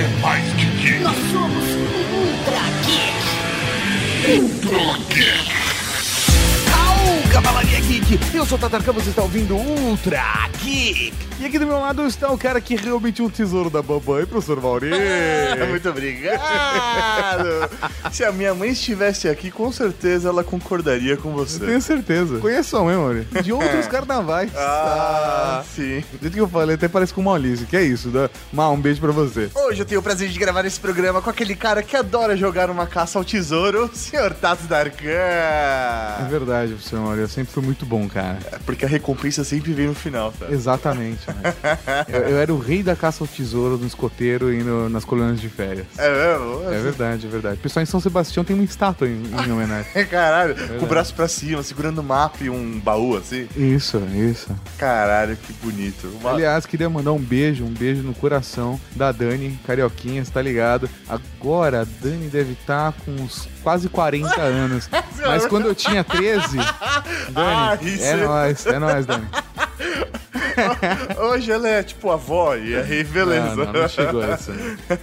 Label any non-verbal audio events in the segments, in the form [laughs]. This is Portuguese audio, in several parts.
é mais que geek. Eu sou o Tatarcão, você está ouvindo Ultra Geek! E aqui do meu lado está o cara que realmente é um tesouro da babãe, professor Mauri. [laughs] Muito obrigado! [laughs] Se a minha mãe estivesse aqui, com certeza ela concordaria com você. Tenho certeza. Conheço a mãe, Mauri. De outros [laughs] carnavais. Ah, sim. Do jeito que eu falei, até parece com o Maurício. Que é isso, dá... Mal, um beijo pra você. Hoje eu tenho o prazer de gravar esse programa com aquele cara que adora jogar uma caça ao tesouro, o Sr. Tato É Darkan. verdade, professor Mauri. Eu sempre fui muito bom, cara. Porque a recompensa sempre vem no final, tá? Exatamente. né? [laughs] eu, eu era o rei da caça ao tesouro no escoteiro e no- nas colônias de férias. É mesmo? É verdade, é verdade. O pessoal em São Sebastião tem uma estátua em, em homenagem. [laughs] É caralho, com o braço pra cima, segurando um mapa e um baú assim. Isso, isso. Caralho, que bonito. Uma- Aliás, queria mandar um beijo, um beijo no coração da Dani, carioquinha, você tá ligado? Agora a Dani deve estar com uns quase 40 anos. [laughs] Mas quando eu tinha 13, [laughs] Dani, Ah, é é- nóis, é nóis, Dani. [laughs] Hoje ela é tipo avó, e aí beleza. Não, não, não chegou essa.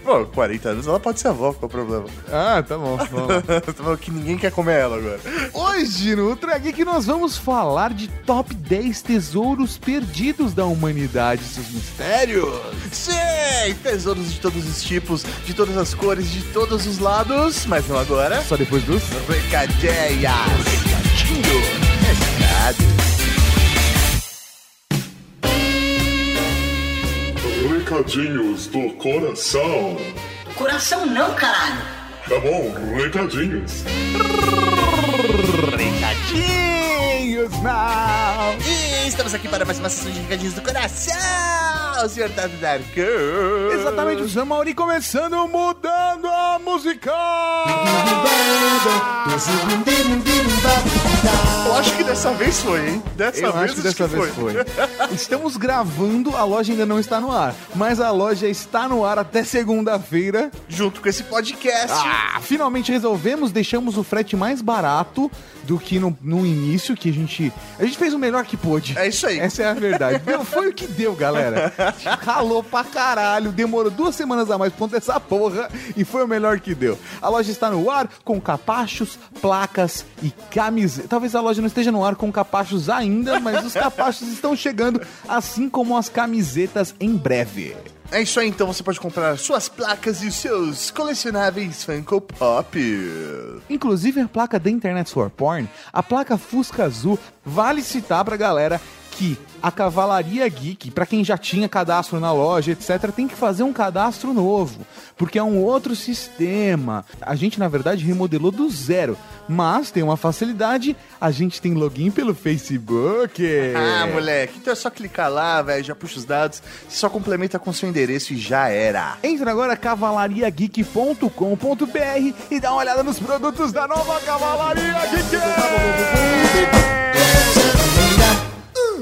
Pô, 40 anos ela pode ser avó, qual é o problema? Ah, tá bom, lá. Tá falando que ninguém quer comer ela agora. Hoje no Ultra Geek nós vamos falar de top 10 tesouros perdidos da humanidade seus mistérios. Sim, tesouros de todos os tipos, de todas as cores, de todos os lados, mas não agora. Só depois dos... Recadeias. Recadinho. Recadinhos do coração. Coração não, caralho. Tá bom, recadinhos. Recadinhos now! E estamos aqui para mais uma sessão de recadinhos do coração, senhor Tato Darkão. Exatamente, o Sam Mauri começando, mudando a música! Eu acho dessa vez foi, hein? Dessa Eu vez acho que dessa vez foi. [laughs] Estamos gravando, a loja ainda não está no ar, mas a loja está no ar até segunda-feira. Junto com esse podcast. Ah, finalmente resolvemos, deixamos o frete mais barato do que no, no início, que a gente. A gente fez o melhor que pôde. É isso aí. Essa é a verdade. Deu, foi o que deu, galera. [laughs] Ralou pra caralho, demorou duas semanas a mais pra contar essa porra e foi o melhor que deu. A loja está no ar com capachos, placas e camisetas. Talvez a loja não esteja no ar com capachos ainda, mas os capachos estão chegando, assim como as camisetas em breve. É isso aí, então você pode comprar suas placas e os seus colecionáveis Funko Pop. Inclusive a placa da Internet Store Porn, a placa Fusca Azul, vale citar pra galera que a Cavalaria Geek, pra quem já tinha cadastro na loja, etc, tem que fazer um cadastro novo, porque é um outro sistema. A gente na verdade remodelou do zero, mas tem uma facilidade, a gente tem login pelo Facebook. Ah, moleque, então é só clicar lá, velho, já puxa os dados, só complementa com seu endereço e já era. Entra agora cavalariageek.com.br e dá uma olhada nos produtos da nova Cavalaria Geek.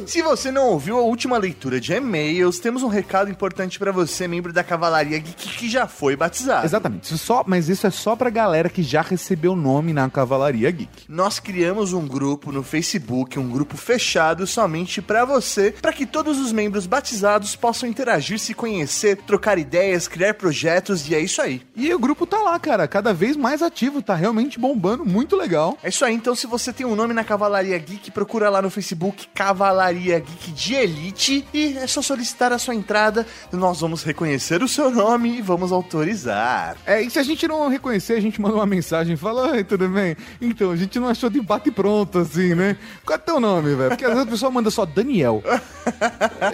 Se você não ouviu a última leitura de e-mails, temos um recado importante pra você, membro da Cavalaria Geek, que já foi batizado. Exatamente, isso só, mas isso é só pra galera que já recebeu nome na Cavalaria Geek. Nós criamos um grupo no Facebook, um grupo fechado somente pra você, pra que todos os membros batizados possam interagir, se conhecer, trocar ideias, criar projetos e é isso aí. E o grupo tá lá, cara, cada vez mais ativo, tá realmente bombando, muito legal. É isso aí, então se você tem um nome na Cavalaria Geek, procura lá no Facebook Cavalaria Geek de Elite e é só solicitar a sua entrada, nós vamos reconhecer o seu nome e vamos autorizar. É, e se a gente não reconhecer, a gente manda uma mensagem, fala, oi, tudo bem? Então, a gente não achou de bate pronto, assim, né? Qual é teu nome, velho? Porque às vezes a pessoa manda só Daniel. É,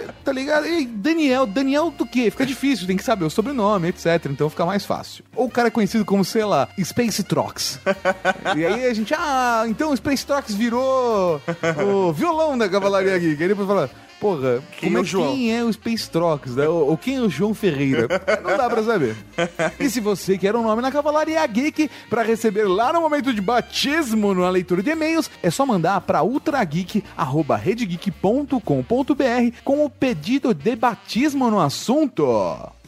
[laughs] tá ligado? Ei, Daniel, Daniel do quê? Fica difícil, tem que saber o sobrenome, etc. Então fica mais fácil. Ou o cara é conhecido como, sei lá, Space Trox. [laughs] e aí a gente, ah, então o Space Trox virou o violão da Cavalaria Geek. Aí depois fala, porra, Quem como é é, o João? quem é o Space Trox, né? Ou, ou quem é o João Ferreira? Não dá pra saber. E se você quer um nome na Cavalaria Geek pra receber lá no momento de batismo na leitura de e-mails, é só mandar pra ultrageek.redgeek.com.br com o pedido de batismo no assunto.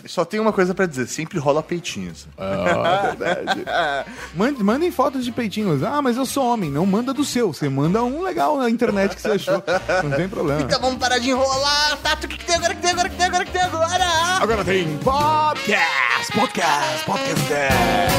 Só tem uma coisa pra dizer, sempre rola peitinhos. [laughs] Mande- Mandem fotos de peitinhos. Ah, mas eu sou homem. Não manda do seu. Você manda um legal na internet que você achou. Não tem problema. Então vamos parar de enrolar, Tato, o que, que tem agora, o que tem agora, o que tem agora, o que tem agora? Agora tem podcast, podcast, podcast.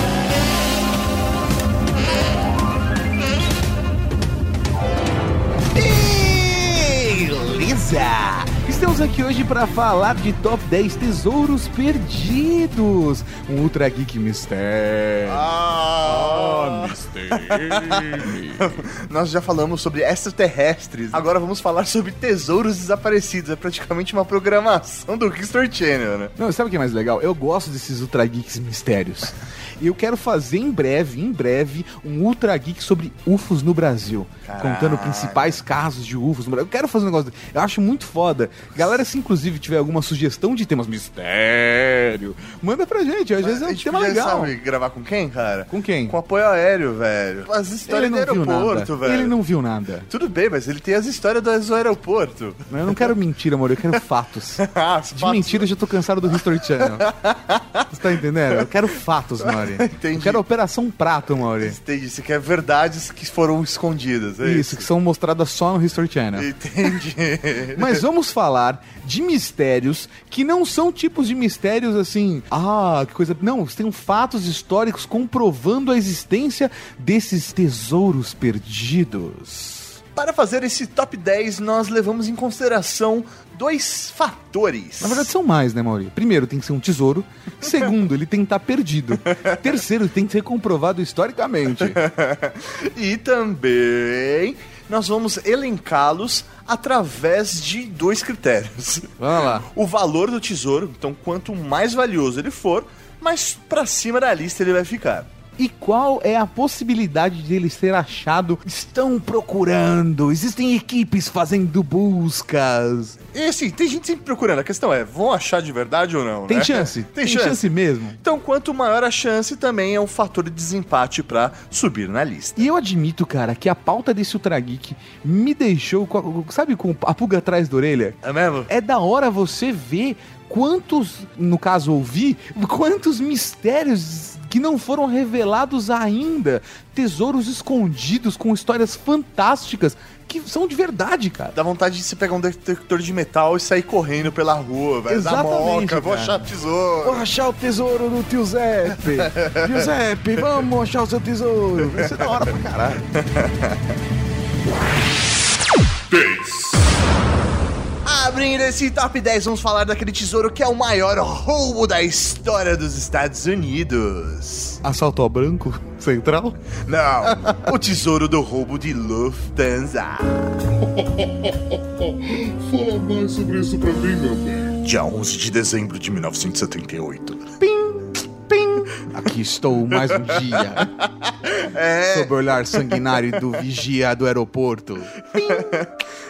Beleza! Estamos aqui hoje para falar de top 10 tesouros perdidos. Um Ultra Geek Mistério. Ah, [laughs] Nós já falamos sobre extraterrestres, agora vamos falar sobre tesouros desaparecidos. É praticamente uma programação do History Channel, né? Não, sabe o que é mais legal? Eu gosto desses Ultra Geeks mistérios. E eu quero fazer em breve, em breve, um Ultra Geek sobre UFOs no Brasil. Contando principais casos de UFOs no Brasil. Eu quero fazer um negócio. Eu acho muito foda. Galera, se inclusive tiver alguma sugestão de temas mistério, manda pra gente. Às vezes é A um gente tema legal. sabe, gravar com quem, cara? Com quem? Com apoio aéreo, velho. As histórias do não aeroporto, nada. velho. Ele não viu nada. Tudo bem, mas ele tem as histórias do aeroporto. Eu não quero mentira, amor. Eu quero fatos. [laughs] Ah, De mentira, eu já tô cansado do History Channel. Você tá entendendo? Eu quero fatos, Mauri. [laughs] Entendi. Eu quero Operação Prato, Mauri. Entendi, você quer verdades que foram escondidas, é Isso, isso? que são mostradas só no History Channel. Entendi. [laughs] Mas vamos falar de mistérios que não são tipos de mistérios assim, ah, que coisa. Não, tem fatos históricos comprovando a existência desses tesouros perdidos. Para fazer esse top 10, nós levamos em consideração dois fatores. Na verdade, são mais, né, Mauri? Primeiro, tem que ser um tesouro. [laughs] Segundo, ele tem que estar perdido. Terceiro, tem que ser comprovado historicamente. [laughs] e também nós vamos elencá-los através de dois critérios. Vamos lá. O valor do tesouro, então quanto mais valioso ele for, mais pra cima da lista ele vai ficar. E qual é a possibilidade de ele ser achado? Estão procurando, existem equipes fazendo buscas. E assim, tem gente sempre procurando. A questão é, vão achar de verdade ou não? Tem né? chance? [laughs] Tem, chance. mesmo. Então, quanto maior a chance, também é um fator de desempate pra subir na lista. E eu admito, cara, que a pauta desse Ultra Geek me deixou, sabe, com a pulga atrás da orelha? É mesmo? É da hora você ver quantos, no caso ouvir, quantos mistérios que não foram revelados ainda, tesouros escondidos com histórias fantásticas que são de verdade, cara. Dá vontade de você pegar um detector de metal e sair correndo pela rua, velho. Da Exatamente, moca, vou achar tesouro. Vou achar o tesouro do tio Zepe. tio Zepe, vamos achar o seu tesouro. Vai ser da hora pra caralho. 10. Abrindo esse top 10, vamos falar daquele tesouro que é o maior roubo da história dos Estados Unidos. Assalto ao branco central? Não, o tesouro do roubo de Lufthansa. [laughs] Fala mais sobre isso pra mim, meu bem. Dia 11 de dezembro de 1978. Pim, pim. Aqui estou mais um dia. [laughs] Sob o olhar sanguinário do vigia do aeroporto. [laughs] Pim,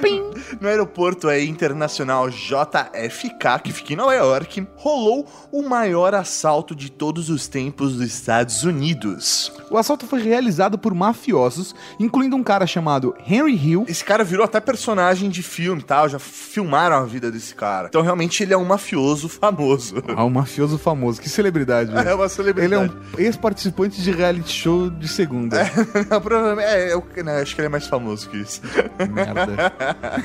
pim. No aeroporto é internacional JFK, que fica em Nova York, rolou o maior assalto de todos os tempos dos Estados Unidos. O assalto foi realizado por mafiosos, incluindo um cara chamado Henry Hill. Esse cara virou até personagem de filme, tal, já filmaram a vida desse cara. Então realmente ele é um mafioso famoso. Ah, um mafioso famoso. Que celebridade. [laughs] É uma celebridade. Ele é um ex-participante de reality show de segunda. [laughs] Não, provavelmente, é, eu não, acho que ele é mais famoso que isso. Merda. [laughs]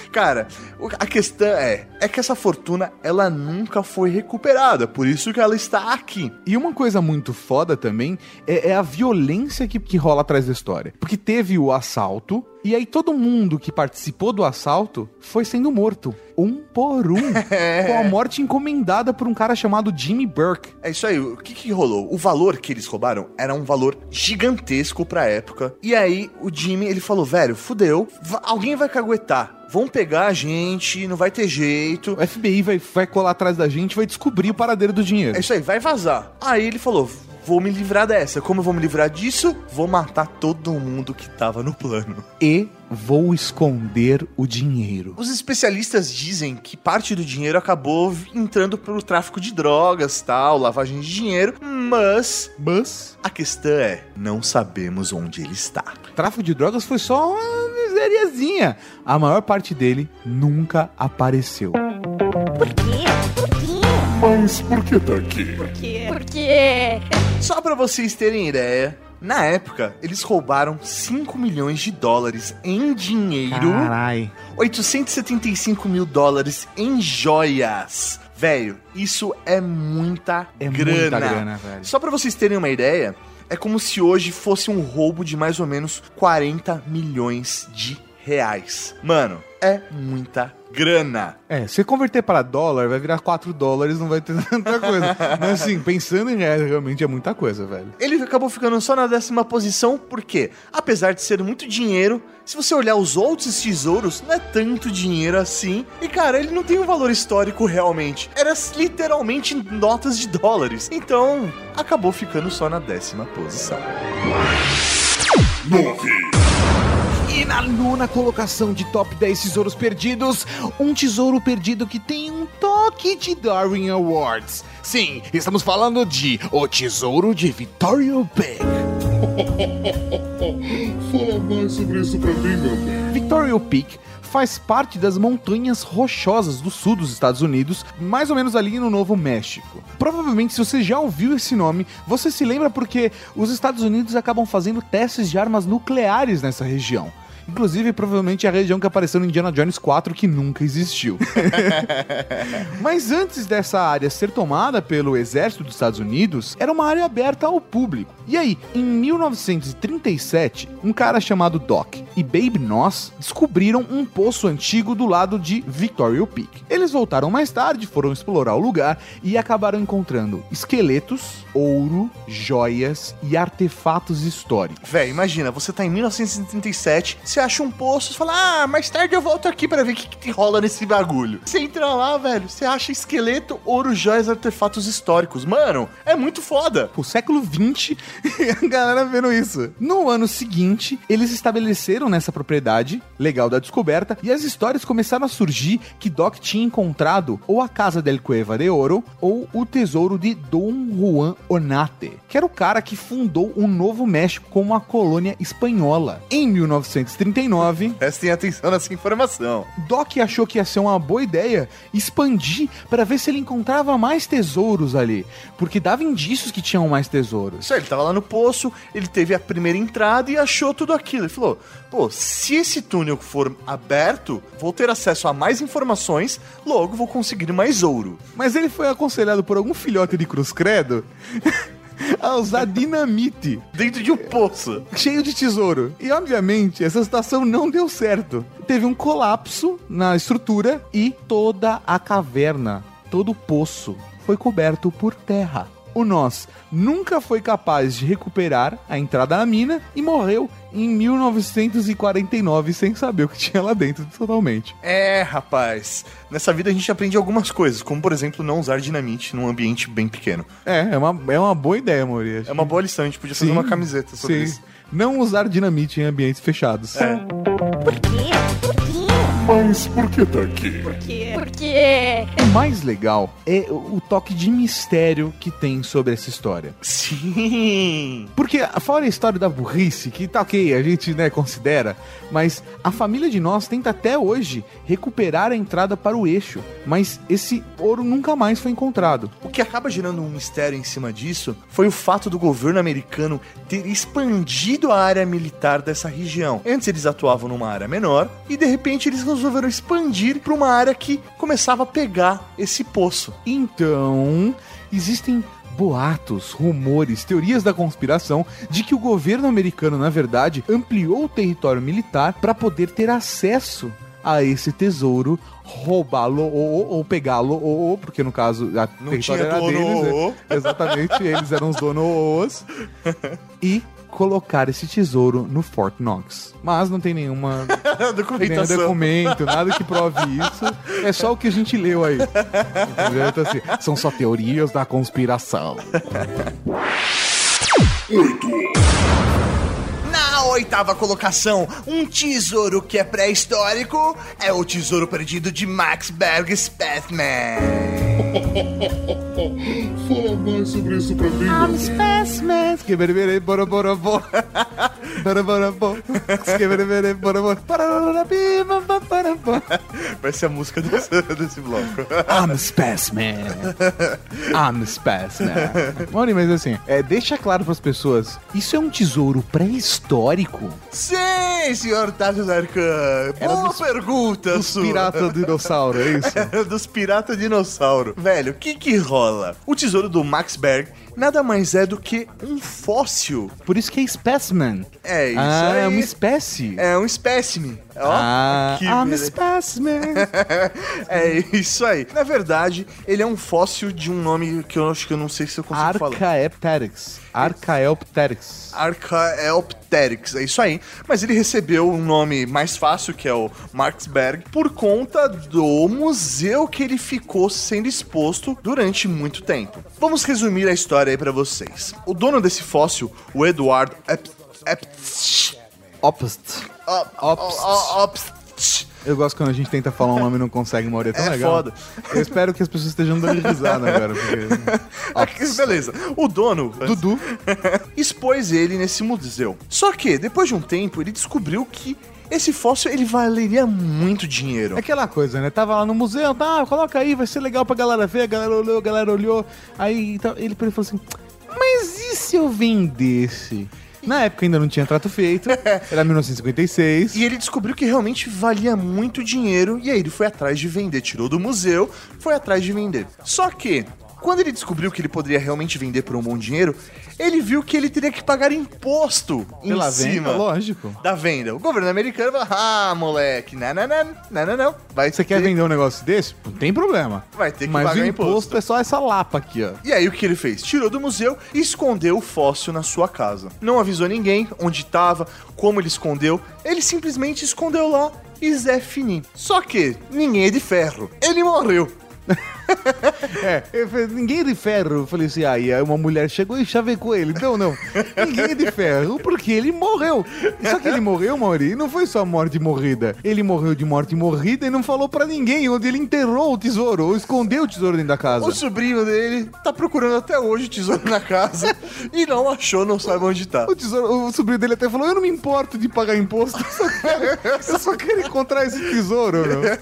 Cara, a questão é, é que essa fortuna, ela nunca foi recuperada, por isso que ela está aqui. E uma coisa muito foda também é, é a violência que, que rola atrás da história. Porque teve o assalto, e aí todo mundo que participou do assalto foi sendo morto. Um por um. [laughs] Com a morte encomendada por um cara chamado Jimmy Burke. É isso aí, o que que rolou? O valor que eles roubaram era um valor gigantesco pra época. E aí o Jimmy, ele falou, velho, fudeu, alguém vai caguetar. Vão pegar a gente, não vai ter jeito. O FBI vai, vai colar atrás da gente e vai descobrir o paradeiro do dinheiro. É isso aí, vai vazar. Aí ele falou: vou me livrar dessa. Como eu vou me livrar disso? Vou matar todo mundo que tava no plano. E vou esconder o dinheiro. Os especialistas dizem que parte do dinheiro acabou entrando pelo tráfico de drogas, tal, lavagem de dinheiro, mas Mas a questão é, não sabemos onde ele está. tráfico de drogas foi só uma miseriazinha. A maior parte dele nunca apareceu. Por quê? Por quê? Mas por que tá aqui? Porque. Só pra vocês terem ideia, na época, eles roubaram 5 milhões de dólares em dinheiro, Carai. 875 mil dólares em joias. Velho, isso é muita É grana. muita grana, velho. Só pra vocês terem uma ideia, é como se hoje fosse um roubo de mais ou menos 40 milhões de reais. Mano, é muita grana. É, se converter para dólar, vai virar 4 dólares, não vai ter [laughs] tanta coisa. Mas assim, pensando em reais, realmente é muita coisa, velho. Ele acabou ficando só na décima posição, porque, apesar de ser muito dinheiro, se você olhar os outros tesouros, não é tanto dinheiro assim. E, cara, ele não tem um valor histórico realmente. Era literalmente notas de dólares. Então, acabou ficando só na décima posição. 9. E na nona colocação de top 10 tesouros perdidos, um tesouro perdido que tem um toque de Darwin Awards. Sim, estamos falando de O Tesouro de Victoria Peak. [laughs] Fala mais sobre isso pra mim, meu bem. Victoria Peak faz parte das montanhas rochosas do sul dos Estados Unidos, mais ou menos ali no Novo México. Provavelmente, se você já ouviu esse nome, você se lembra porque os Estados Unidos acabam fazendo testes de armas nucleares nessa região. Inclusive, provavelmente é a região que apareceu no Indiana Jones 4 que nunca existiu. [laughs] Mas antes dessa área ser tomada pelo exército dos Estados Unidos, era uma área aberta ao público. E aí, em 1937, um cara chamado Doc e Babe Noss descobriram um poço antigo do lado de Victoria Peak. Eles voltaram mais tarde, foram explorar o lugar e acabaram encontrando esqueletos, ouro, joias e artefatos históricos. Véi, imagina, você tá em 1937, você acha um poço, você fala, ah, mais tarde eu volto aqui pra ver o que, que rola nesse bagulho. Você entra lá, velho, você acha esqueleto, ouro, joias, artefatos históricos. Mano, é muito foda. Pô, século 20 [laughs] e a galera vendo isso. No ano seguinte, eles estabeleceram nessa propriedade, legal da descoberta, e as histórias começaram a surgir que Doc tinha encontrado ou a Casa del Cueva de Oro ou o tesouro de Dom Juan Onate, que era o cara que fundou o Novo México como uma colônia espanhola. Em 1939, Prestem atenção nessa informação. Doc achou que ia ser uma boa ideia expandir para ver se ele encontrava mais tesouros ali, porque dava indícios que tinham mais tesouros. Isso aí, ele tava lá no poço, ele teve a primeira entrada e achou tudo aquilo. Ele falou: pô, se esse túnel for aberto, vou ter acesso a mais informações, logo vou conseguir mais ouro. Mas ele foi aconselhado por algum filhote de Cruz Credo a usar dinamite Dentro de um poço. cheio de tesouro. E obviamente essa situação não deu certo. Teve um colapso na estrutura e toda a caverna, todo o poço foi coberto por terra. O Nós nunca foi capaz de recuperar a entrada à mina e morreu em 1949 sem saber o que tinha lá dentro totalmente. É, rapaz. Nessa vida a gente aprende algumas coisas, como por exemplo não usar dinamite num ambiente bem pequeno. É, é uma, é uma boa ideia, Moria. É uma boa lição, a gente podia fazer Sim, uma camiseta sobre sim. isso. Não usar dinamite em ambientes fechados. Por quê? Por quê? Mas por que tá aqui? Porque. O mais legal é o o toque de mistério que tem sobre essa história. Sim. Porque, fora a história da burrice, que tá ok, a gente né, considera, mas a família de nós tenta até hoje recuperar a entrada para o eixo, mas esse ouro nunca mais foi encontrado. O que acaba gerando um mistério em cima disso foi o fato do governo americano ter expandido a área militar dessa região. Antes eles atuavam numa área menor e de repente eles resolveram expandir para uma área que começava a pegar esse poço. Então, existem boatos, rumores, teorias da conspiração de que o governo americano, na verdade, ampliou o território militar para poder ter acesso a esse tesouro, roubá-lo ou, ou pegá-lo ou, porque no caso a Não território era dono, deles, né? exatamente, eles eram os donos [laughs] e colocar esse tesouro no Fort Knox. Mas não tem nenhuma [laughs] nenhum Documentação. documento, nada que prove isso. É só o que a gente leu aí. Então, assim, são só teorias da conspiração. Oitava colocação, um tesouro que é pré-histórico é o tesouro perdido de Max Berg Spathman. [laughs] Fala mais sobre isso pra mim, meu bem. Que berberei, boroborobó. [laughs] Ser a música desse, [laughs] desse bloco. I'm a specimen. I'm a specimen. Mauri, mas assim, é, deixa claro pras pessoas, isso é um tesouro pré-histórico Sim, senhor Tato Zarkan. Era Boa dos- pergunta dos sua. piratas dinossauro, é isso? [laughs] dos pirata dinossauro. Velho, o que que rola? O tesouro do Max Berg nada mais é do que um fóssil. Por isso que é specimen. É isso ah, aí. é uma espécie. É um espécime. Ó, ah, que I'm a beleza. specimen. [laughs] é isso aí. Na verdade, ele é um fóssil de um nome que eu acho que eu não sei se eu consigo falar. Archaeopteryx. Archaeopteryx. Archaeopteryx, é isso aí. Mas ele recebeu um nome mais fácil, que é o Marksberg, por conta do museu que ele ficou sendo exposto durante muito tempo. Vamos resumir a história aí pra vocês. O dono desse fóssil, o Eduardo Ep- Epst- Opst. Op- Opst. O- Opst- Eu gosto quando a gente tenta falar um nome e não consegue, Mauri. É tão É legal. foda. Eu espero que as pessoas estejam dando risada agora. Porque... [laughs] Beleza. O dono, Dudu. [laughs] expôs ele nesse museu. Só que, depois de um tempo, ele descobriu que esse fóssil ele valeria muito dinheiro. É aquela coisa, né? Tava lá no museu, tá, coloca aí, vai ser legal pra galera ver. A galera olhou, a galera olhou. Aí então, ele falou assim: Mas e se eu vendesse? Na época ainda não tinha trato feito, [laughs] era 1956. E ele descobriu que realmente valia muito dinheiro e aí ele foi atrás de vender, tirou do museu, foi atrás de vender. Só que quando ele descobriu que ele poderia realmente vender por um bom dinheiro, ele viu que ele teria que pagar imposto Pela em venda, cima lógico. da venda. O governo americano falou: "Ah, moleque, não, não, não, não, não, não. Vai Você quer ter- vender um negócio desse? Não tem problema. Vai ter que Mas pagar o imposto. imposto é só essa lapa aqui, ó. E aí o que ele fez? Tirou do museu e escondeu o fóssil na sua casa. Não avisou ninguém onde estava, como ele escondeu. Ele simplesmente escondeu lá e Zé Fini. Só que ninguém é de ferro. Ele morreu. [laughs] É, falei, ninguém é de ferro. Eu falei assim, aí uma mulher chegou e chavecou ele. Não, não. Ninguém é de ferro, porque ele morreu. Só que ele morreu, Mauri, e não foi só morte morrida. Ele morreu de morte morrida e não falou pra ninguém onde ele enterrou o tesouro, ou escondeu o tesouro dentro da casa. O sobrinho dele tá procurando até hoje o tesouro na casa [laughs] e não achou, não sabe onde tá. O, tesouro, o sobrinho dele até falou: Eu não me importo de pagar imposto, eu só quero, eu só quero encontrar esse tesouro, meu. [laughs]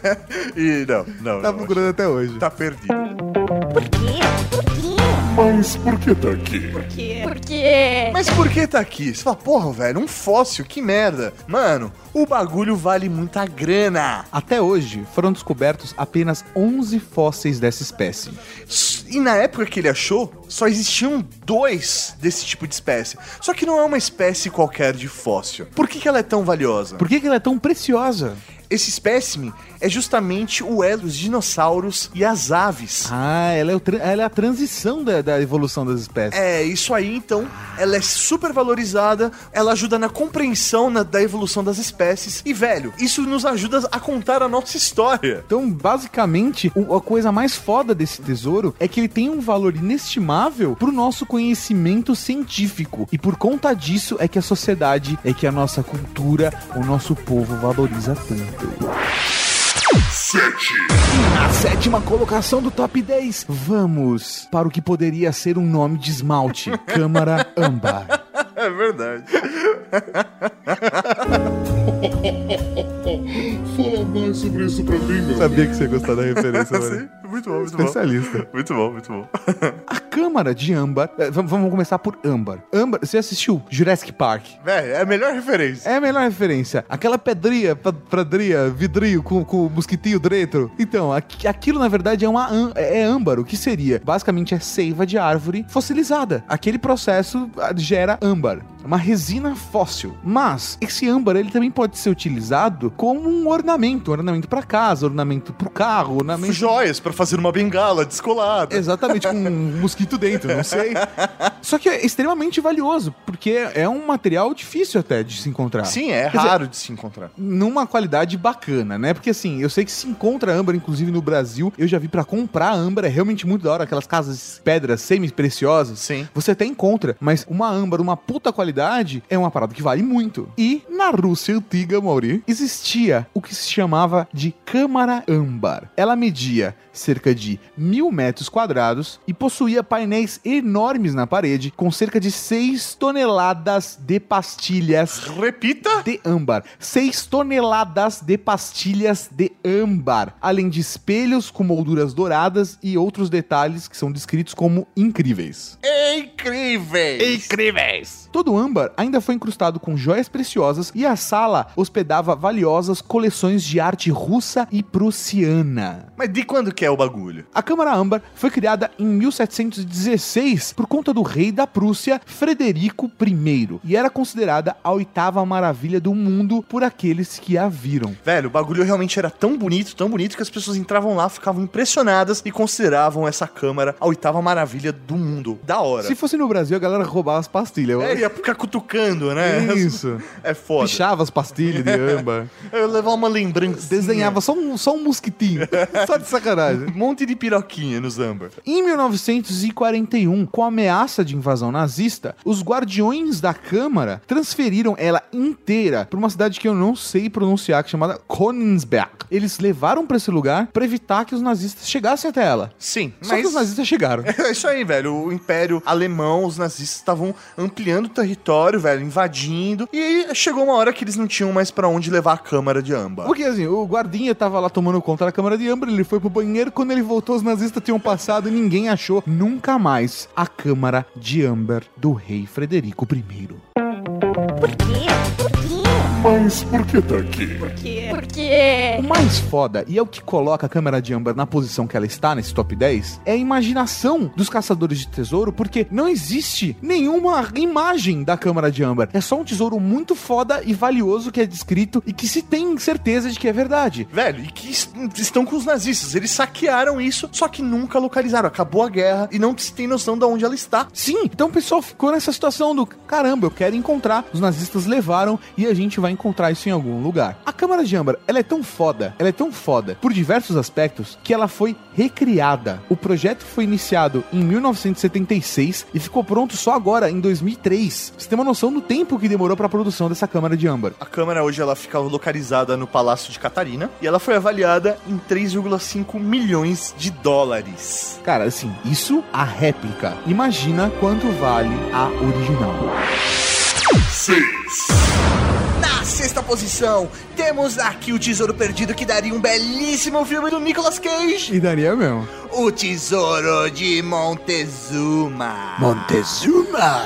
E não, não. Tá não, procurando até hoje. Tá perdido. Por quê? Por quê? Mas por que tá aqui? Por quê? Por quê? Mas por que tá aqui? Você fala, porra, velho, um fóssil, que merda. Mano, o bagulho vale muita grana. Até hoje, foram descobertos apenas 11 fósseis dessa espécie. E na época que ele achou, só existiam dois desse tipo de espécie. Só que não é uma espécie qualquer de fóssil. Por que, que ela é tão valiosa? Por que, que ela é tão preciosa? Esse espécime é justamente o elo dos dinossauros e as aves. Ah, ela é, o ela é a transição da, da evolução das espécies. É, isso aí, então, ela é super valorizada, ela ajuda na compreensão na- da evolução das espécies. E, velho, isso nos ajuda a contar a nossa história. Então, basicamente, o- a coisa mais foda desse tesouro é que ele tem um valor inestimável pro nosso conhecimento científico. E por conta disso é que a sociedade, é que a nossa cultura, o nosso povo valoriza tanto. Na sétima colocação do top 10, vamos para o que poderia ser um nome de esmalte: Câmara Âmbar. É verdade. [laughs] Fala mais sobre isso pra mim, meu. Sabia que você ia gostar da referência, [laughs] Sim, muito bom, muito bom. Especialista. Muito bom, muito bom. A Câmara de Âmbar. eh, vamos, começar por Âmbar. Âmbar, você assistiu Jurassic Park? Velho, é a melhor referência. É a melhor referência. Aquela pedrinha, pradria, vidrinho com, com o mosquitinho dentro. Então, aqui- aquilo na verdade é uma é âmbar. O que seria? Basicamente é seiva de árvore fossilizada. Aquele processo ah, gera âmbar. balles. Uma resina fóssil. Mas esse âmbar ele também pode ser utilizado como um ornamento, ornamento para casa, ornamento para o carro, ornamento Joias pra fazer uma bengala descolada. Exatamente, com um [laughs] mosquito dentro, não sei. Só que é extremamente valioso, porque é um material difícil até de se encontrar. Sim, é Quer dizer, raro de se encontrar. numa qualidade bacana, né? Porque assim, eu sei que se encontra âmbar, inclusive no Brasil, eu já vi pra comprar âmbar, é realmente muito da hora, aquelas casas pedras semi-preciosas. Sim. Você até encontra, mas uma âmbar, uma puta qualidade, é uma parada que vale muito. E na Rússia antiga, Mauri, existia o que se chamava de Câmara Âmbar. Ela media cerca de mil metros quadrados e possuía painéis enormes na parede com cerca de 6 toneladas de pastilhas Repita. de âmbar. 6 toneladas de pastilhas de âmbar, além de espelhos com molduras douradas e outros detalhes que são descritos como incríveis. Incríveis. Incríveis! Todo âmbar ainda foi incrustado com joias preciosas e a sala hospedava valiosas coleções de arte russa e prussiana. Mas de quando que é o bagulho? A Câmara Âmbar foi criada em 1716 por conta do rei da Prússia, Frederico I, e era considerada a oitava maravilha do mundo por aqueles que a viram. Velho, o bagulho realmente era tão bonito, tão bonito que as pessoas entravam lá, ficavam impressionadas e consideravam essa câmara a oitava maravilha do mundo. Da hora. Se fosse no Brasil, a galera roubava as pastilhas. É, ia ficar cutucando, né? Isso. [laughs] É foda. Pichava as pastilhas de âmbar. [laughs] Eu levar uma lembrança. Desenhava só um, só um mosquitinho. [laughs] só de sacanagem. um monte de piroquinha nos âmbar. Em 1941, com a ameaça de invasão nazista, os guardiões da Câmara transferiram ela inteira para uma cidade que eu não sei pronunciar, que é chamada Königsberg. Eles levaram para esse lugar para evitar que os nazistas chegassem até ela. Sim, Só que os nazistas chegaram. É isso aí, velho. O Império Alemão, os nazistas estavam ampliando o território, velho, invadindo. E aí chegou uma hora que eles não tinham mais pra onde levar a câmara de âmbar. Porque assim, o guardinha tava lá tomando conta da câmara de âmbar, ele foi pro banheiro, quando ele voltou, os nazistas tinham passado e ninguém achou nunca mais a câmara de âmbar do rei Frederico I. Por quê? Por quê? Mas por que tá aqui? Por quê? Por quê? O mais foda, e é o que coloca a câmera de âmbar na posição que ela está nesse top 10, é a imaginação dos caçadores de tesouro, porque não existe nenhuma imagem da câmara de âmbar. É só um tesouro muito foda e valioso que é descrito e que se tem certeza de que é verdade. Velho, e que es- estão com os nazistas. Eles saquearam isso, só que nunca localizaram. Acabou a guerra e não se tem noção de onde ela está. Sim, então o pessoal ficou nessa situação do caramba, eu quero encontrar. Os nazistas levaram e a gente vai encontrar isso em algum lugar. A câmara de âmbar, ela é tão foda, ela é tão foda por diversos aspectos que ela foi recriada. O projeto foi iniciado em 1976 e ficou pronto só agora em 2003. Você tem uma noção do tempo que demorou para a produção dessa câmara de âmbar? A câmara hoje ela fica localizada no Palácio de Catarina e ela foi avaliada em 3,5 milhões de dólares. Cara, assim, isso a réplica. Imagina quanto vale a original. Na sexta posição, temos aqui o Tesouro Perdido que daria um belíssimo filme do Nicolas Cage. E daria mesmo. O Tesouro de Montezuma. Montezuma!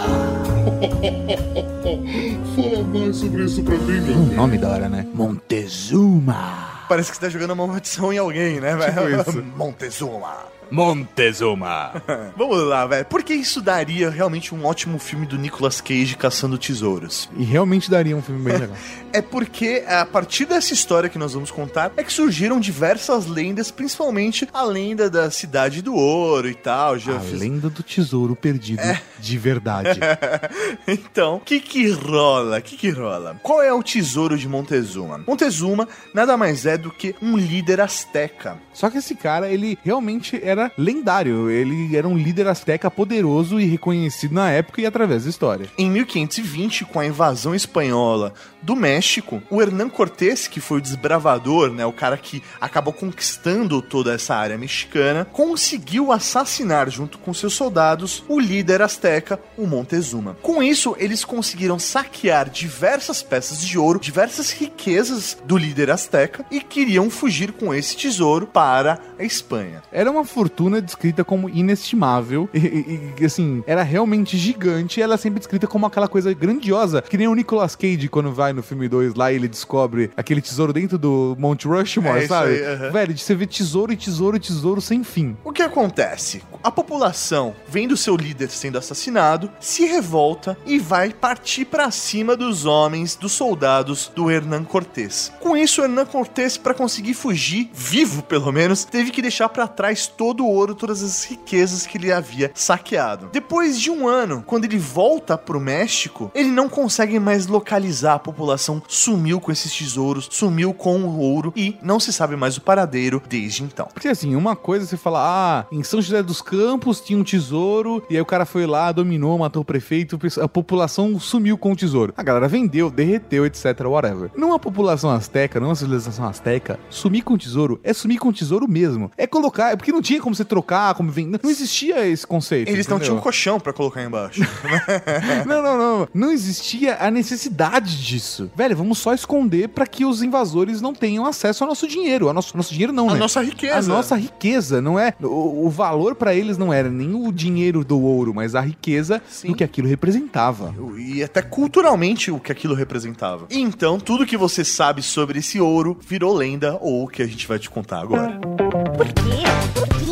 [laughs] Fala mais sobre isso pra mim, meu amigo. Nome da hora, né? Montezuma! Parece que você tá jogando uma maldição em alguém, né, velho? Tipo. [laughs] Montezuma. Montezuma! [laughs] Vamos lá, velho. Por que isso daria realmente um ótimo filme do Nicolas Cage caçando tesouros? E realmente daria um filme bem legal. [laughs] É porque a partir dessa história que nós vamos contar é que surgiram diversas lendas, principalmente a lenda da Cidade do Ouro e tal. Já A fiz- lenda do tesouro perdido de verdade. [laughs] então, o que que rola? O que que rola? Qual é o tesouro de Montezuma? Montezuma nada mais é do que um líder asteca. Só que esse cara, ele realmente era lendário. Ele era um líder asteca poderoso e reconhecido na época e através da história. Em 1520, com a invasão espanhola do México, o Hernán Cortés, que foi o desbravador, né, o cara que acabou conquistando toda essa área mexicana, conseguiu assassinar junto com seus soldados o líder asteca, o Montezuma. Com isso, eles conseguiram saquear diversas peças de ouro, diversas riquezas do líder asteca e queriam fugir com esse tesouro para a Espanha. Era uma fortuna descrita como inestimável e, e- assim, era realmente gigante e ela é sempre descrita como aquela coisa grandiosa, que nem o Nicolas Cage quando vai no filme 2 lá e ele descobre aquele tesouro dentro do Mount Rushmore, É sabe? aí, aham. Velho, de você vê tesouro e tesouro e tesouro sem fim. O que acontece? A população, vendo seu líder sendo assassinado, se revolta e vai partir para cima dos homens, dos soldados do Hernán Cortés. Com isso, Hernán Cortés, para conseguir fugir, vivo pelo menos, teve que deixar para trás todo todo o ouro, todas as riquezas que ele havia saqueado. Depois de um ano, quando ele volta pro México, ele não consegue mais localizar a população, sumiu com esses tesouros, sumiu com o ouro e não se sabe mais o paradeiro desde então. Porque assim, uma coisa você fala, ah, em São José dos Campos tinha um tesouro, e aí o cara foi lá, dominou, matou o prefeito, a população sumiu com o tesouro. A galera vendeu, derreteu, etc, whatever. Numa população asteca, numa civilização asteca, sumir com o tesouro é sumir com o tesouro mesmo. É colocar, é porque não tinha como você trocar, como vender, não existia esse conceito. Eles não entendeu? tinham um colchão pra colocar embaixo. [laughs] Não, não, não. Não existia a necessidade disso. Velho, vamos só esconder pra que os invasores não tenham acesso ao nosso dinheiro. Ao nosso, nosso dinheiro não, a né? nossa riqueza. A nossa riqueza, não é? O, o valor pra eles não era nem o dinheiro do ouro, mas a riqueza Sim. do que aquilo representava. E até culturalmente o que aquilo representava. E então, tudo que você sabe sobre esse ouro virou lenda ou o que a gente vai te contar agora. Por quê? Por quê?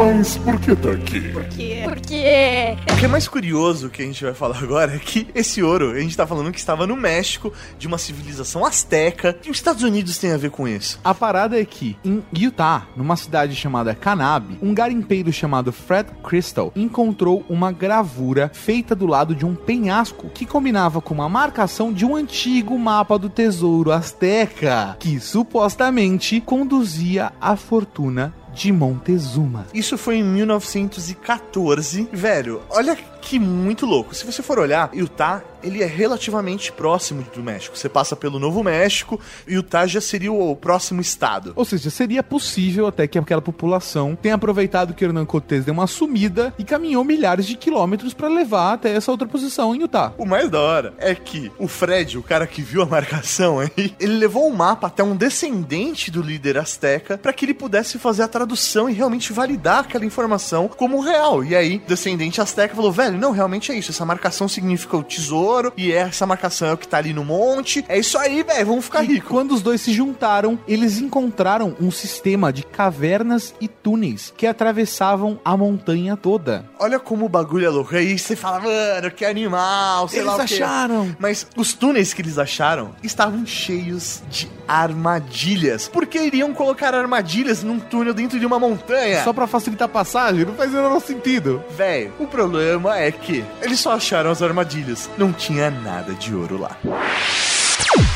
Mas por que tá aqui? Por quê? Por quê? O que é mais curioso que a gente vai falar agora é que esse ouro, a gente tá falando que estava no México, de uma civilização asteca, e os Estados Unidos tem a ver com isso. A parada é que, em Utah, numa cidade chamada Kanab, um garimpeiro chamado Fred Crystal encontrou uma gravura feita do lado de um penhasco que combinava com uma marcação de um antigo mapa do tesouro azteca, que supostamente conduzia à fortuna de Montezuma. Isso foi em 1914. Velho, olha que muito louco. Se você for olhar, Utah, ele é relativamente próximo do México. Você passa pelo Novo México, Utah já seria o próximo estado. Ou seja, seria possível até que aquela população tenha aproveitado que Hernan Cortés deu uma sumida e caminhou milhares de quilômetros para levar até essa outra posição em Utah. O mais da hora é que o Fred, o cara que viu a [laughs] marcação aí, ele levou o mapa até um descendente do líder azteca para que ele pudesse fazer a tradução e realmente validar aquela informação como real. E aí, o descendente azteca falou: velho, não, realmente é isso. Essa marcação significa o tesouro e essa marcação é o que tá ali no monte. É isso aí, velho, vamos ficar ricos. quando os dois se juntaram, eles encontraram um sistema de cavernas e túneis que atravessavam a montanha toda. Olha como o bagulho é louco. Aí você fala, mano, que animal, sei Eles lá o quê. acharam. Mas os túneis que eles acharam estavam cheios de armadilhas. Por que iriam colocar armadilhas num túnel dentro de uma montanha? Só pra facilitar a passagem, não faz o menor sentido. Véi, o problema é que eles só acharam as armadilhas. Não tinha nada de ouro lá.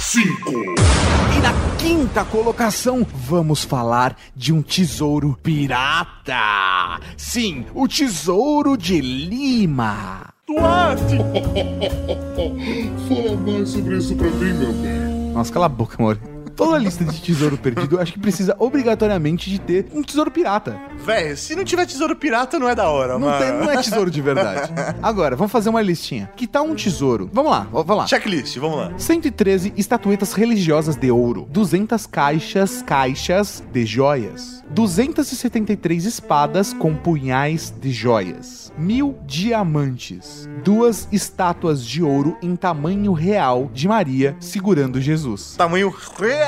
5, E na quinta colocação, vamos falar de um tesouro pirata. Sim, o tesouro de Lima. Duarte! [laughs] fala mais sobre isso pra mim, meu bem. Nossa, cala a boca, amor. Toda lista de tesouro perdido, acho que precisa obrigatoriamente de ter um tesouro pirata. Véi, se não tiver tesouro pirata, não é da hora, Não, mano. tem, não é tesouro de verdade. [laughs] Agora, vamos fazer uma listinha. Que tal um tesouro? Vamos lá, vamos lá. Checklist, vamos lá. 113 estatuetas religiosas de ouro, 200 caixas, caixas de joias, 273 espadas com punhais de joias, mil diamantes, duas estátuas de ouro em tamanho real de Maria segurando Jesus, Tamanho real.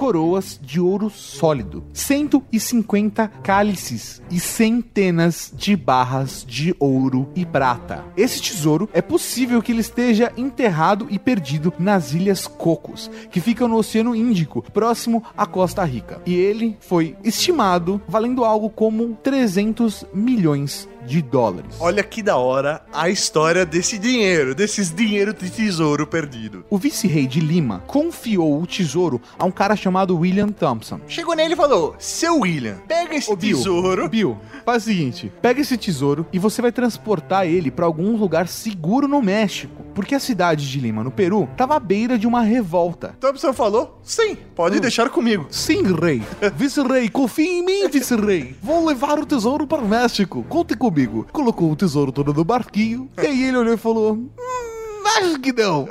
Coroas de ouro sólido, 150 cálices e centenas de barras de ouro e prata. Esse tesouro é possível que ele esteja enterrado e perdido nas Ilhas Cocos, que ficam no Oceano Índico, próximo à Costa Rica. E ele foi estimado valendo algo como 300 milhões de dólares. Olha que da hora a história desse dinheiro, desses dinheiro de tesouro perdido. O vice-rei de Lima confiou o tesouro a um cara chamado William Thompson. Chegou nele e falou: Seu William, pega esse Ô, Bill, tesouro. Bill, faz o seguinte: pega esse tesouro e você vai transportar ele pra algum lugar seguro no México. Porque a cidade de Lima, no Peru, tava à beira de uma revolta. Thompson falou: Sim, pode Hum. deixar comigo. Sim, rei. [laughs] Vice-rei, confie em mim, vice-rei. Vou levar o tesouro para o México. Conte comigo. Colocou o tesouro todo no barquinho. E aí ele olhou e falou: Hum, acho que não.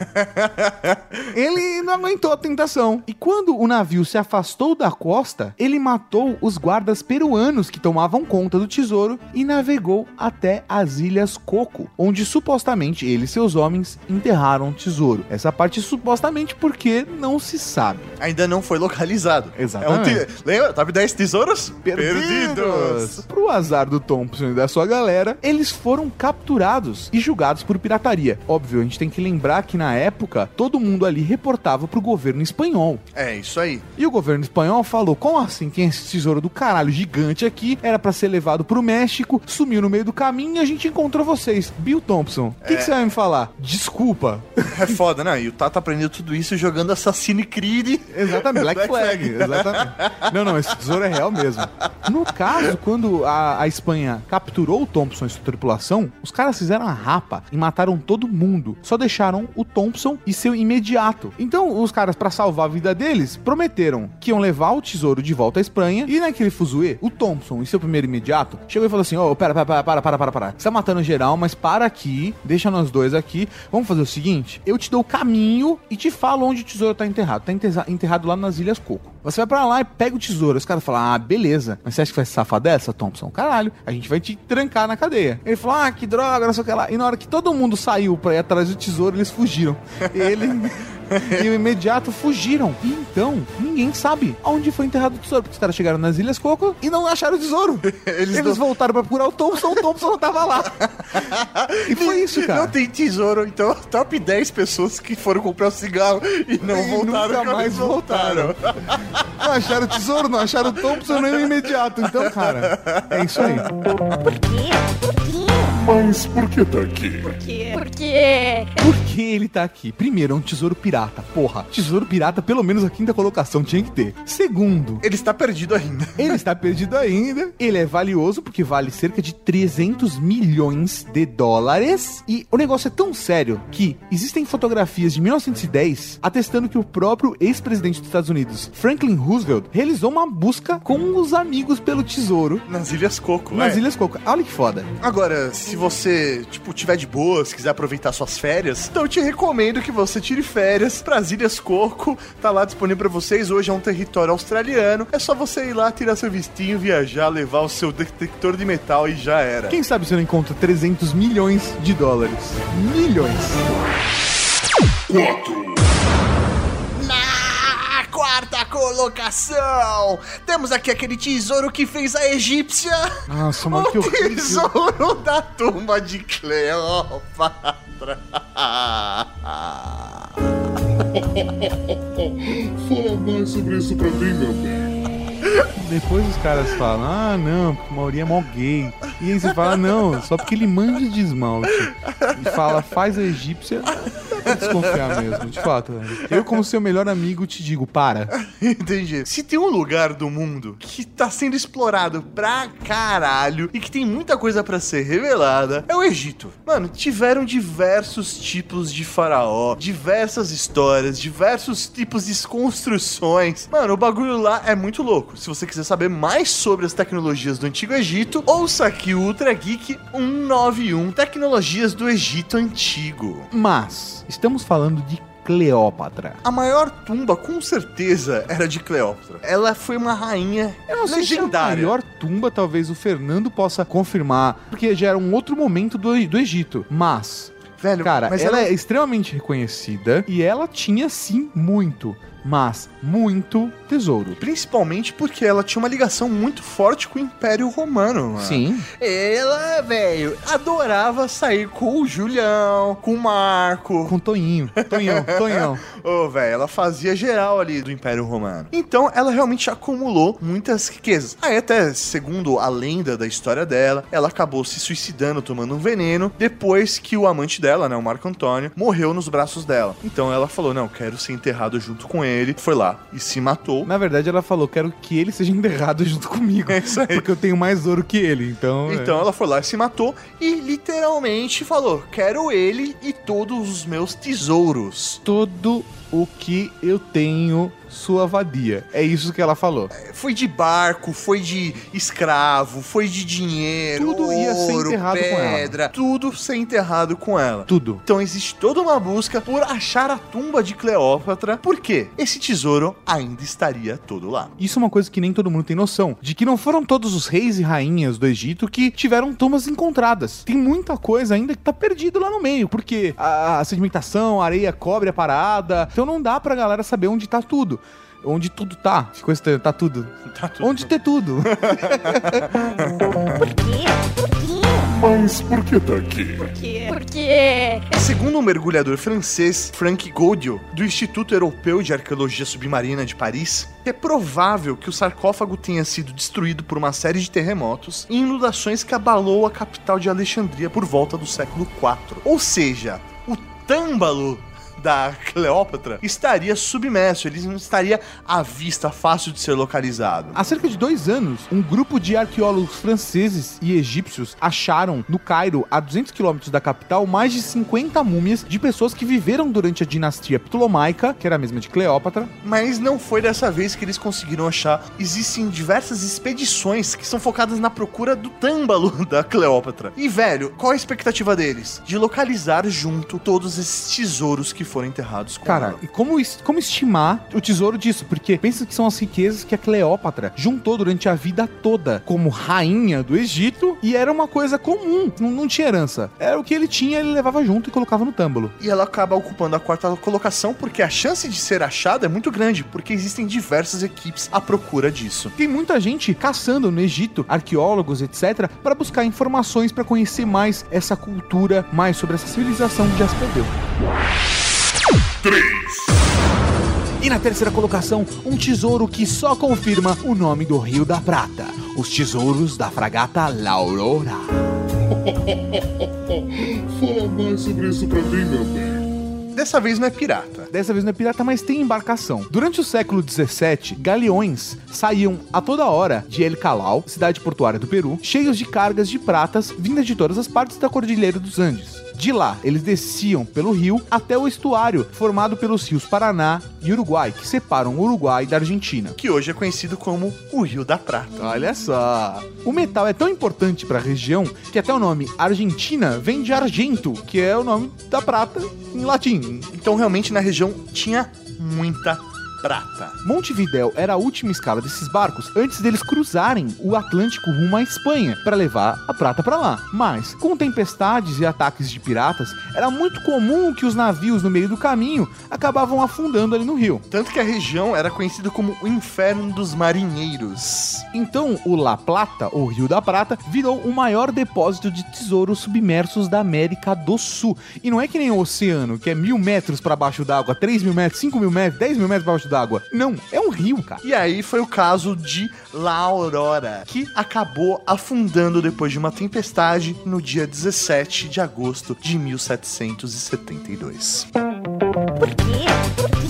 [laughs] Ele não aguentou a tentação. E quando o navio se afastou da costa, ele matou os guardas peruanos que tomavam conta do tesouro e navegou até as Ilhas Coco, onde supostamente ele e seus homens enterraram o tesouro. Essa parte supostamente porque não se sabe. Ainda não foi localizado. Exatamente. É um te- Lembra? Top 10 tesouros perdidos. Pro azar do Thompson e da sua galera, eles foram capturados e julgados por pirataria. Óbvio, a gente tem que lembrar que na época, todo mundo ali reportava pro governo espanhol. É, isso aí. E o governo espanhol falou: como assim tem esse tesouro do caralho gigante aqui? Era pra ser levado pro México, sumiu no meio do caminho e a gente encontrou vocês. Bill Thompson, o que, que você vai me falar? Desculpa. É foda, né? E o Tata aprendeu tudo isso jogando Assassin's Creed. Exatamente, Black, Black Flag. Flag. Exatamente. Não, não, esse tesouro é real mesmo. No caso, quando a, a Espanha capturou o Thompson e sua tripulação, os caras fizeram a rapa e mataram todo mundo. Só deixaram o Thompson e seu imediato. Então, os caras, pra salvar a vida deles, prometeram que iam levar o tesouro de volta à Espanha. E naquele fuzuê, o Thompson e seu primeiro imediato chegou e falou assim: Ô, pera, pera, pera, para, para, para, para. Você tá matando geral, mas para aqui, deixa nós dois aqui. Vamos fazer o seguinte: eu te dou o caminho e te falo onde o tesouro tá enterrado. Tá enterra- enterrado lá nas Ilhas Coco. Você vai pra lá e pega o tesouro. Os caras falam: Ah, beleza. Mas você acha que vai se safar dessa, Thompson? Caralho, a gente vai te trancar na cadeia. Ele falou: Ah, que droga, não sei o que lá. E na hora que todo mundo saiu pra ir atrás do tesouro, eles fugiram. Ele. e o imediato fugiram. E então, ninguém sabe aonde foi enterrado o tesouro. Porque os caras chegaram nas Ilhas Coco e não acharam o tesouro. Eles Eles, não- voltaram pra procurar o Thompson, o Thompson não tava lá. E foi isso, cara. Não tem tesouro, então top 10 pessoas que foram comprar o cigarro e não E voltaram. nunca mais voltaram. Não acharam o tesouro, não acharam o Thompson nem o imediato. Então, cara, é isso aí. Por quê? Por quê? Mas por que tá aqui? Por quê? Por que ele tá aqui? Primeiro, é um tesouro pirata. Porra, tesouro pirata, pelo menos a quinta colocação tinha que ter. Segundo, Ele está perdido ainda. [laughs] ele está perdido ainda. Ele é valioso porque vale cerca de 300 milhões de dólares. E o negócio é tão sério que existem fotografias de 1910 atestando que o próprio ex-presidente dos Estados Unidos, Franklin Roosevelt, realizou uma busca com os amigos pelo tesouro Nas Ilhas Coco, nas é. Ilhas Coco. Olha que foda. Agora, se você, tipo, tiver de boa, se quiser aproveitar suas férias, então eu te recomendo que você tire férias pras Ilhas Coco. Tá lá disponível pra vocês. Hoje é um território australiano. É só você ir lá, tirar seu vistinho, viajar, levar o seu detector de metal e já era. Quem sabe você não encontra 300 milhões de dólares? Milhões. 4, Na quarta colocação, temos aqui aquele tesouro que fez a egípcia. Nossa, mano, que o horrível. tesouro da tumba de Cleópatra. fala mais sobre isso pra mim, meu bem. Depois os caras falam, ah, não, porque o Mauri é mó gay. E aí você fala, não, só porque ele manja de esmalte. E fala, faz a egípcia. Desconfiar mesmo, de fato, velho. Eu, como seu melhor amigo, te digo, para. [laughs] Entendi. Se tem um lugar do mundo que tá sendo explorado pra caralho e que tem muita coisa pra ser revelada, é o Egito. Mano, tiveram diversos tipos de faraó, diversas histórias, diversos tipos de construções. Mano, o bagulho lá é muito louco. Se você quiser saber mais sobre as tecnologias do Antigo Egito, ouça aqui o Ultra Geek 191, Tecnologias do Egito Antigo. Mas, estamos falando de Cleópatra. A maior tumba, com certeza, era de Cleópatra. Ela foi uma rainha Eu não sei se é a legendária. maior tumba, talvez o Fernando possa confirmar, porque já era um outro momento do, do Egito. Mas, Velho, cara, mas ela ela é extremamente reconhecida e ela tinha sim muito, mas muito tesouro. Principalmente porque ela tinha uma ligação muito forte com o Império Romano, mano. Sim. Ela, velho, adorava sair com o Julião, com o Marco. Com Toinho. Tonhão, [laughs] Tonhão. Ô, velho, ela fazia geral ali do Império Romano. Então, ela realmente acumulou muitas riquezas. Aí, até segundo a lenda da história dela, ela acabou se suicidando, tomando um veneno, depois que o amante dela, né, o Marco Antônio, morreu nos braços dela. Então, ela falou: Não, quero ser enterrado junto com ele. Foi lá e se matou. Na verdade, ela falou: quero que ele seja [laughs] enterrado junto comigo. É isso aí. Porque eu tenho mais ouro que ele. Então. Então é. ela foi lá e se matou e literalmente falou: Quero ele e todos os meus tesouros. Todo o que eu tenho, sua vadia. É isso que ela falou. Foi de barco, foi de escravo, foi de dinheiro, Tudo ia ser enterrado com ela. pedra, tudo ser enterrado com ela. Tudo. Então existe toda uma busca por achar a tumba de Cleópatra, porque esse tesouro ainda estaria todo lá. Isso é uma coisa que nem todo mundo tem noção. De que não foram todos os reis e rainhas do Egito que tiveram tumbas encontradas. Tem muita coisa ainda que tá perdido lá no meio. Porque a, a sedimentação, a areia cobre a parada. Então não dá pra galera saber onde tá tudo. Onde tudo tá. Ficou estranho, tá tudo. [laughs] Tá tudo. Onde ter tudo. Por quê? Por quê? Mas por que tá aqui? Por quê? Por quê? Segundo o mergulhador francês Frank Gaudio, do Instituto Europeu de Arqueologia Submarina de Paris, é provável que o sarcófago tenha sido destruído por uma série de terremotos e inundações que abalou a capital de Alexandria por volta do século IV. Ou seja, o tâmbalo da Cleópatra estaria submerso, ele não estaria à vista, fácil de ser localizado. Há cerca de dois anos, um grupo de arqueólogos franceses e egípcios acharam no Cairo, a 200 quilômetros da capital, mais de 50 múmias de pessoas que viveram durante a dinastia Ptolomaica, que era a mesma de Cleópatra. Mas não foi dessa vez que eles conseguiram achar. Existem diversas expedições que são focadas na procura do tâmbalo [laughs] da Cleópatra. E, velho, qual a expectativa deles? De localizar junto todos esses tesouros que foram enterrados com Cara, ela. e como, como estimar o tesouro disso? Porque pensa que são as riquezas que a Cleópatra juntou durante a vida toda como rainha do Egito e era uma coisa comum, não, não tinha herança. Era o que ele tinha, ele levava junto e colocava no tâmbolo. E ela acaba ocupando a quarta colocação porque a chance de ser achada é muito grande, porque existem diversas equipes à procura disso. Tem muita gente caçando no Egito, arqueólogos, etc, para buscar informações para conhecer mais essa cultura, mais sobre essa civilização de Aspedeu. 3. E na terceira colocação, um tesouro que só confirma o nome do Rio da Prata: os tesouros da fragata Laurora. Aurora. [laughs] Fala mais sobre isso pra mim, meu bem. Dessa vez não é pirata. Dessa vez não é pirata, mas tem embarcação. Durante o século 17, galeões saíam a toda hora de El Calau, cidade portuária do Peru, cheios de cargas de pratas vindas de todas as partes da Cordilheira dos Andes. De lá, eles desciam pelo rio até o estuário, formado pelos rios Paraná e Uruguai, que separam o Uruguai da Argentina. Que hoje é conhecido como o Rio da Prata. Olha só. O metal é tão importante para a região que até o nome Argentina vem de argento, que é o nome da prata em latim. Então, realmente, na região tinha muita prata. Montevidéu era a última escala desses barcos antes deles cruzarem o Atlântico rumo à Espanha para levar a prata para lá. Mas, com tempestades e ataques de piratas, era muito comum que os navios no meio do caminho acabavam afundando ali no rio. Tanto que a região era conhecida como o Inferno dos Marinheiros. Então, o La Plata, ou Rio da Prata, virou o maior depósito de tesouros submersos da América do Sul. E não é que nem o oceano, que é mil metros para baixo d'água, três mil metros, cinco mil metros, dez mil metros para baixo d'água. Não, é um rio, cara. E aí foi o caso de La Aurora, que acabou afundando depois de uma tempestade no dia 17 de agosto de 1772. Por quê? Por quê?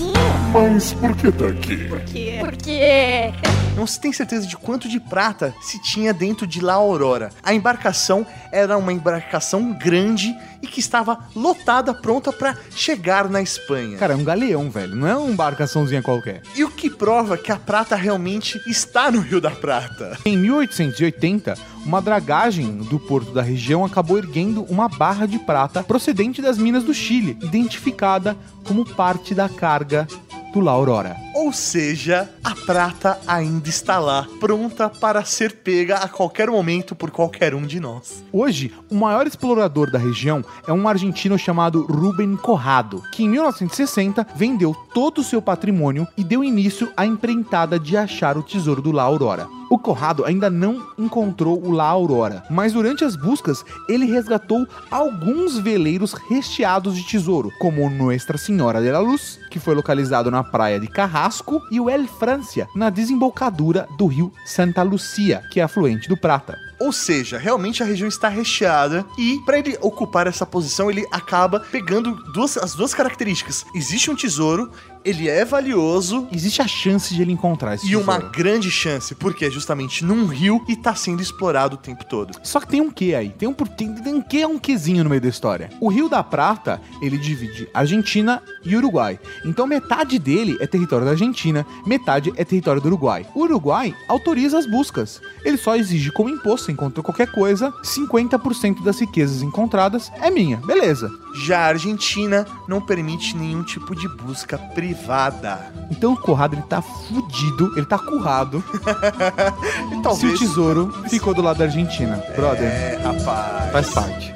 Mas por que tá aqui? Por quê? Por quê? Não se tem certeza de quanto de prata se tinha dentro de La Aurora. A embarcação era uma embarcação grande e que estava lotada, pronta para chegar na Espanha. Cara, é um galeão, velho. Não é uma embarcaçãozinha qualquer. E o que prova que a prata realmente está no Rio da Prata? Em 1880, uma dragagem do porto da região acabou erguendo uma barra de prata procedente das minas do Chile, identificada como parte da carga do La Aurora. Ou seja, a prata ainda está lá, pronta para ser pega a qualquer momento por qualquer um de nós. Hoje, o maior explorador da região é um argentino chamado Rubén Corrado, que em 1960 vendeu todo o seu patrimônio e deu início à empreitada de achar o tesouro do La Aurora. O Corrado ainda não encontrou o La Aurora, mas durante as buscas ele resgatou alguns veleiros recheados de tesouro, como o Nuestra Senhora de la Luz, que foi localizado na praia de Carrasco, e o El Francia, na desembocadura do rio Santa Lucia, que é afluente do Prata. Ou seja, realmente a região está recheada e para ele ocupar essa posição, ele acaba pegando duas, as duas características. Existe um tesouro, ele é valioso Existe a chance de ele encontrar esse e uma tesouro. grande chance, porque é justamente num rio e tá sendo explorado o tempo todo. Só que tem um quê aí? Tem um, tem, tem um quê, um quezinho no meio da história. O Rio da Prata, ele divide Argentina e Uruguai. Então metade dele é território da Argentina, metade é território do Uruguai. O Uruguai autoriza as buscas. Ele só exige como imposto, encontrou qualquer coisa, 50% das riquezas encontradas é minha. Beleza. Já a Argentina não permite nenhum tipo de busca privada. Então o Corrado, ele tá fudido, ele tá currado [laughs] E se o talvez tesouro ficou do lado da Argentina. Brother, É, rapaz. faz parte.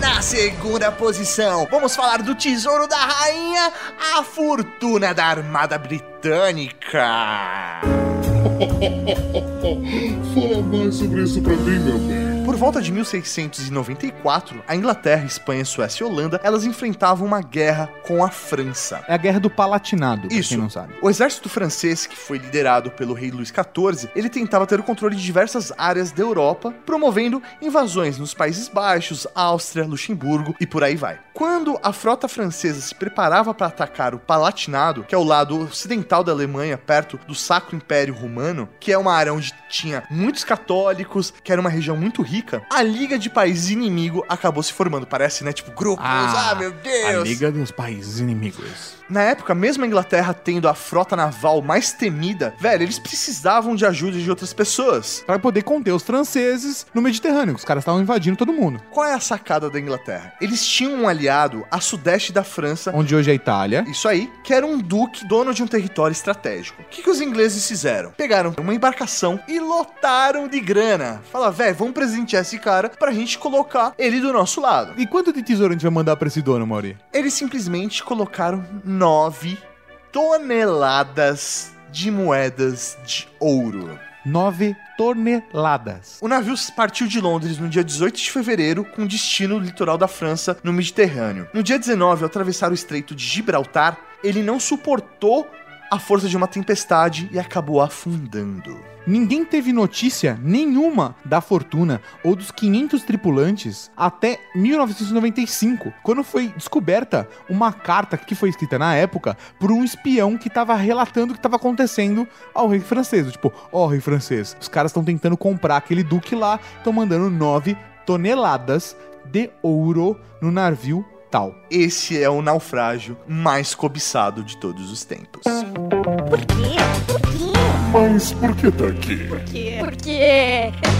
Na segunda posição, vamos falar do tesouro da rainha, a fortuna da Armada Britânica. [laughs] Fala mais sobre isso pra mim, meu bem. Por volta de 1694, a Inglaterra, Espanha, Suécia e Holanda, elas enfrentavam uma guerra com a França. É a guerra do Palatinado, pra Isso. quem não sabe. O exército francês, que foi liderado pelo rei Luís XIV, ele tentava ter o controle de diversas áreas da Europa, promovendo invasões nos Países Baixos, Áustria, Luxemburgo e por aí vai. Quando a frota francesa se preparava para atacar o Palatinado, que é o lado ocidental da Alemanha, perto do Sacro Império Romano, que é uma área onde tinha muitos católicos, que era uma região muito rica, a Liga de Países Inimigo acabou se formando. Parece, né? Tipo, grupos. Ah, meu Deus! A Liga dos Países Inimigos. Na época, mesmo a Inglaterra tendo a frota naval mais temida, velho, eles precisavam de ajuda de outras pessoas. Pra poder conter os franceses no Mediterrâneo, que os caras estavam invadindo todo mundo. Qual é a sacada da Inglaterra? Eles tinham um aliado a sudeste da França, Onde hoje é a Itália. isso aí, que era um duque dono de um território estratégico. O que, que os ingleses fizeram? Pegaram uma embarcação e lotaram de grana. Fala, velho, vamos presentear esse cara pra gente colocar ele do nosso lado. E quanto de tesouro a gente vai mandar pra esse dono, Mauri? Eles simplesmente colocaram nove toneladas de moedas de ouro. Nove toneladas. O navio partiu de Londres no dia 18 de fevereiro, com destino no litoral da França, no Mediterrâneo. No dia 19, ao atravessar o estreito de Gibraltar, ele não suportou a força de uma tempestade e acabou afundando. Ninguém teve notícia nenhuma da fortuna ou dos 500 tripulantes até 1995, quando foi descoberta uma carta que foi escrita na época por um espião que estava relatando o que estava acontecendo ao rei francês. Tipo, ó, rei francês, os caras estão tentando comprar aquele duque lá, estão mandando 9 toneladas de ouro no navio tal. Esse é o naufrágio mais cobiçado de todos os tempos. Por quê? Por quê? Mas por que tá aqui? Por quê?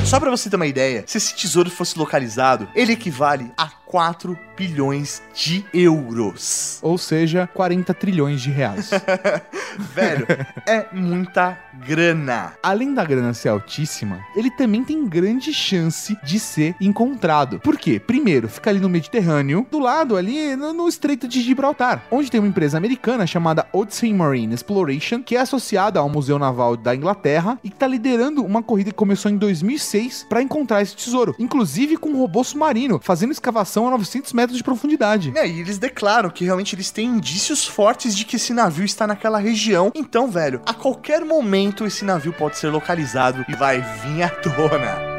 Só pra você ter uma ideia, se esse tesouro fosse localizado, ele equivale a 4 bilhões de euros. Ou seja, 40 trilhões de reais. [laughs] Velho, é muita grana. Além da grana ser altíssima, ele também tem grande chance de ser encontrado. Por quê? Primeiro, fica ali no Mediterrâneo, do lado ali no, no Estreito de Gibraltar, onde tem uma empresa americana chamada Odyssey Marine Exploration, que é associada ao Museu Naval da Inglaterra e que tá liderando uma corrida que começou em 2006 para encontrar esse tesouro, inclusive com um robô submarino, fazendo escavação a 900 metros de profundidade. É, e eles declaram que realmente eles têm indícios fortes de que esse navio está naquela região. Então, velho, a qualquer momento esse navio pode ser localizado e vai vir à tona.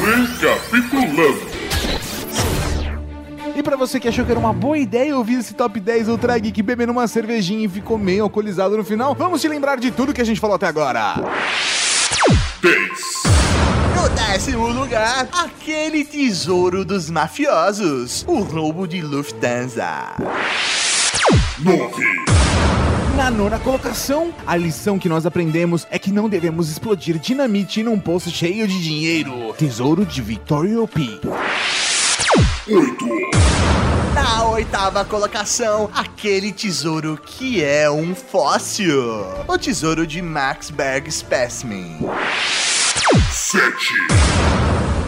Recapitulando. E pra você que achou que era uma boa ideia ouvir esse top 10 Ultra Geek bebendo uma cervejinha e ficou meio alcoolizado no final, vamos te lembrar de tudo que a gente falou até agora. 10. No décimo lugar, aquele tesouro dos mafiosos, o roubo de Lufthansa. 9. Na nona colocação, a lição que nós aprendemos é que não devemos explodir dinamite num poço cheio de dinheiro. Tesouro de Victoria P. 8. Na oitava colocação, aquele tesouro que é um fóssil. O tesouro de Max Berg Specimen. 7.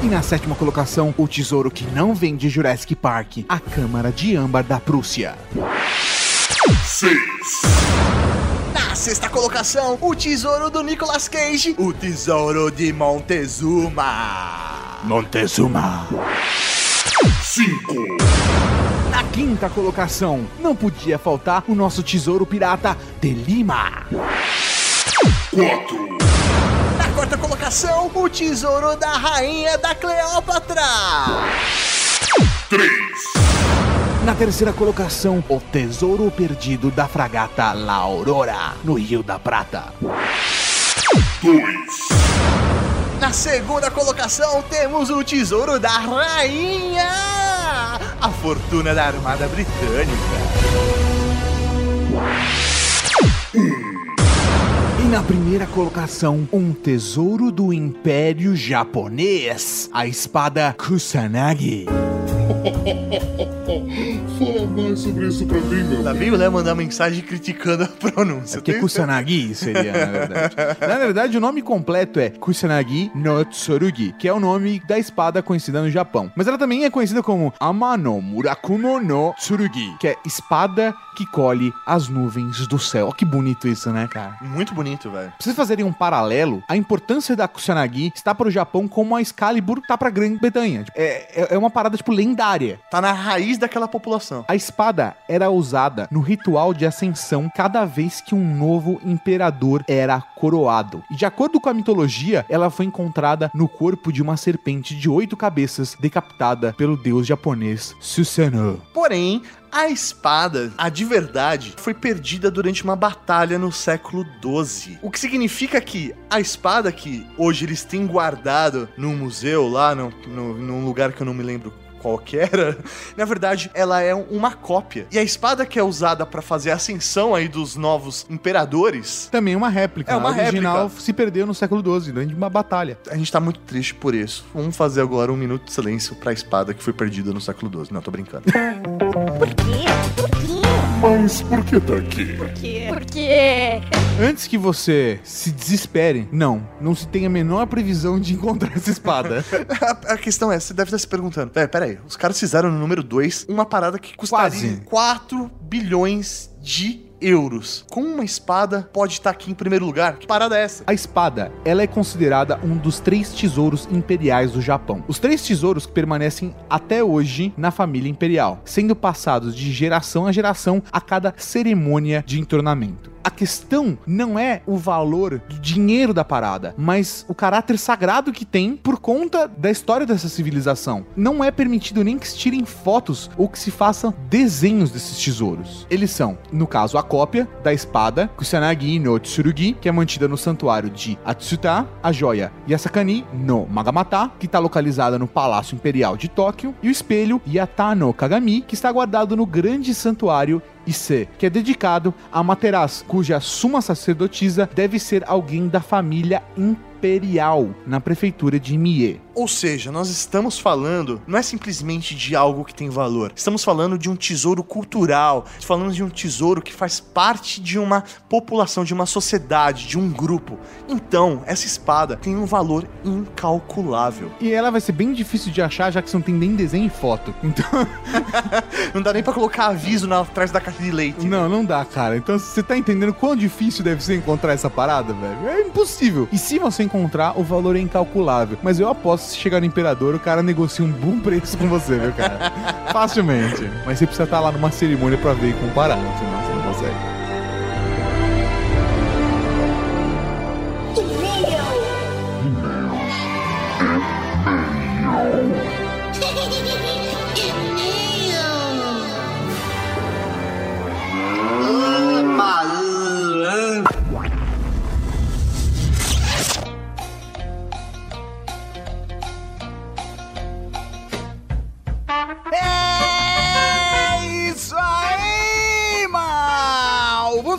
E na sétima colocação, o tesouro que não vem de Jurassic Park, a Câmara de Âmbar da Prússia. 6. Na sexta colocação, o tesouro do Nicolas Cage, o tesouro de Montezuma. Montezuma. 5. Na quinta colocação, não podia faltar o nosso tesouro pirata de Lima. 4. Na quarta colocação, o tesouro da rainha da Cleópatra. 3. Na terceira colocação, o tesouro perdido da fragata La Aurora, no Rio da Prata. 2. Na segunda colocação, temos o tesouro da rainha. A fortuna da Armada Britânica. E na primeira colocação, um tesouro do Império Japonês, a espada Kusanagi. Fala mais sobre isso pra mim, meu Lá amigo. veio o Léo mandar mensagem criticando a pronúncia. Porque Tem- Kusanagi seria, na verdade. na verdade, o nome completo é Kusanagi no Tsurugi, que é o nome da espada conhecida no Japão. Mas ela também é conhecida como Amano Murakumo no Tsurugi, que é espada que colhe as nuvens do céu. Ó, que bonito isso, né, cara? Muito bonito, velho. Pra vocês fazerem um paralelo, a importância da Kusanagi está para o Japão como a Excalibur tá pra Grã-Bretanha. É, é- é uma parada, tipo, lendária. Tá na raiz daquela população. A espada era usada no ritual de ascensão cada vez que um novo imperador era coroado. E de acordo com a mitologia, ela foi encontrada no corpo de uma serpente de oito cabeças decapitada pelo deus japonês Susanoo. Porém, a espada, a de verdade, foi perdida durante uma batalha no século XII. O que significa que a espada que hoje eles têm guardado num museu lá, no, no- num lugar que eu não me lembro qual que era, [laughs] na verdade, ela é uma cópia. E a espada que é usada pra fazer a ascensão aí dos novos imperadores, Também uma réplica. É uma a original réplica. se perdeu no século XII, durante uma batalha. a gente tá muito triste por isso. Vamos fazer agora um minuto de silêncio pra espada que foi perdida no século XII. Não, tô brincando. [laughs] Por quê? Por quê? Mas por que tá aqui? Por quê? Antes que você se desespere, não, não se tem a menor previsão de encontrar essa espada. [laughs] A, a questão é, você deve estar se perguntando, velho, peraí, os caras fizeram no número 2 uma parada que custaria Quase. 4 bilhões de euros. Como uma espada pode estar aqui em primeiro lugar? Que parada é essa? A espada, ela é considerada um dos três tesouros imperiais do Japão. Os três tesouros que permanecem até hoje na família imperial, sendo passados de geração a geração a cada cerimônia de entornamento. A questão não é o valor do dinheiro da parada, mas o caráter sagrado que tem por conta da história dessa civilização. Não é permitido nem que se tirem fotos ou que se façam desenhos desses tesouros. Eles são, no caso, a cópia da espada Kusanagi no Tsurugi, que é mantida no santuário de Atsuta, a joia Yasakani no Magamata, que está localizada no Palácio Imperial de Tóquio, e o espelho Yata no Kagami, que está guardado no grande santuário Ise, que é dedicado a Materaz, cuja suma sacerdotisa deve ser alguém da família imperial na prefeitura de Mie. Ou seja, nós estamos falando, não é simplesmente de algo que tem valor. Estamos falando de um tesouro cultural. Falando de um tesouro que faz parte de uma população, de uma sociedade, de um grupo. Então, essa espada tem um valor incalculável. E ela vai ser bem difícil de achar, já que você não tem nem desenho e foto. Então, [laughs] Não dá nem pra colocar aviso na, atrás da caixa de leite. não, não dá, cara. Então, você tá entendendo quão difícil deve ser encontrar essa parada, velho? É impossível. E se você encontrar, o valor é incalculável. Mas eu aposto se chegar no Imperador, o cara negocia um bom preço com você, viu, cara? [laughs] Facilmente. Mas você precisa estar lá numa cerimônia pra ver e comparar, senão você não consegue. É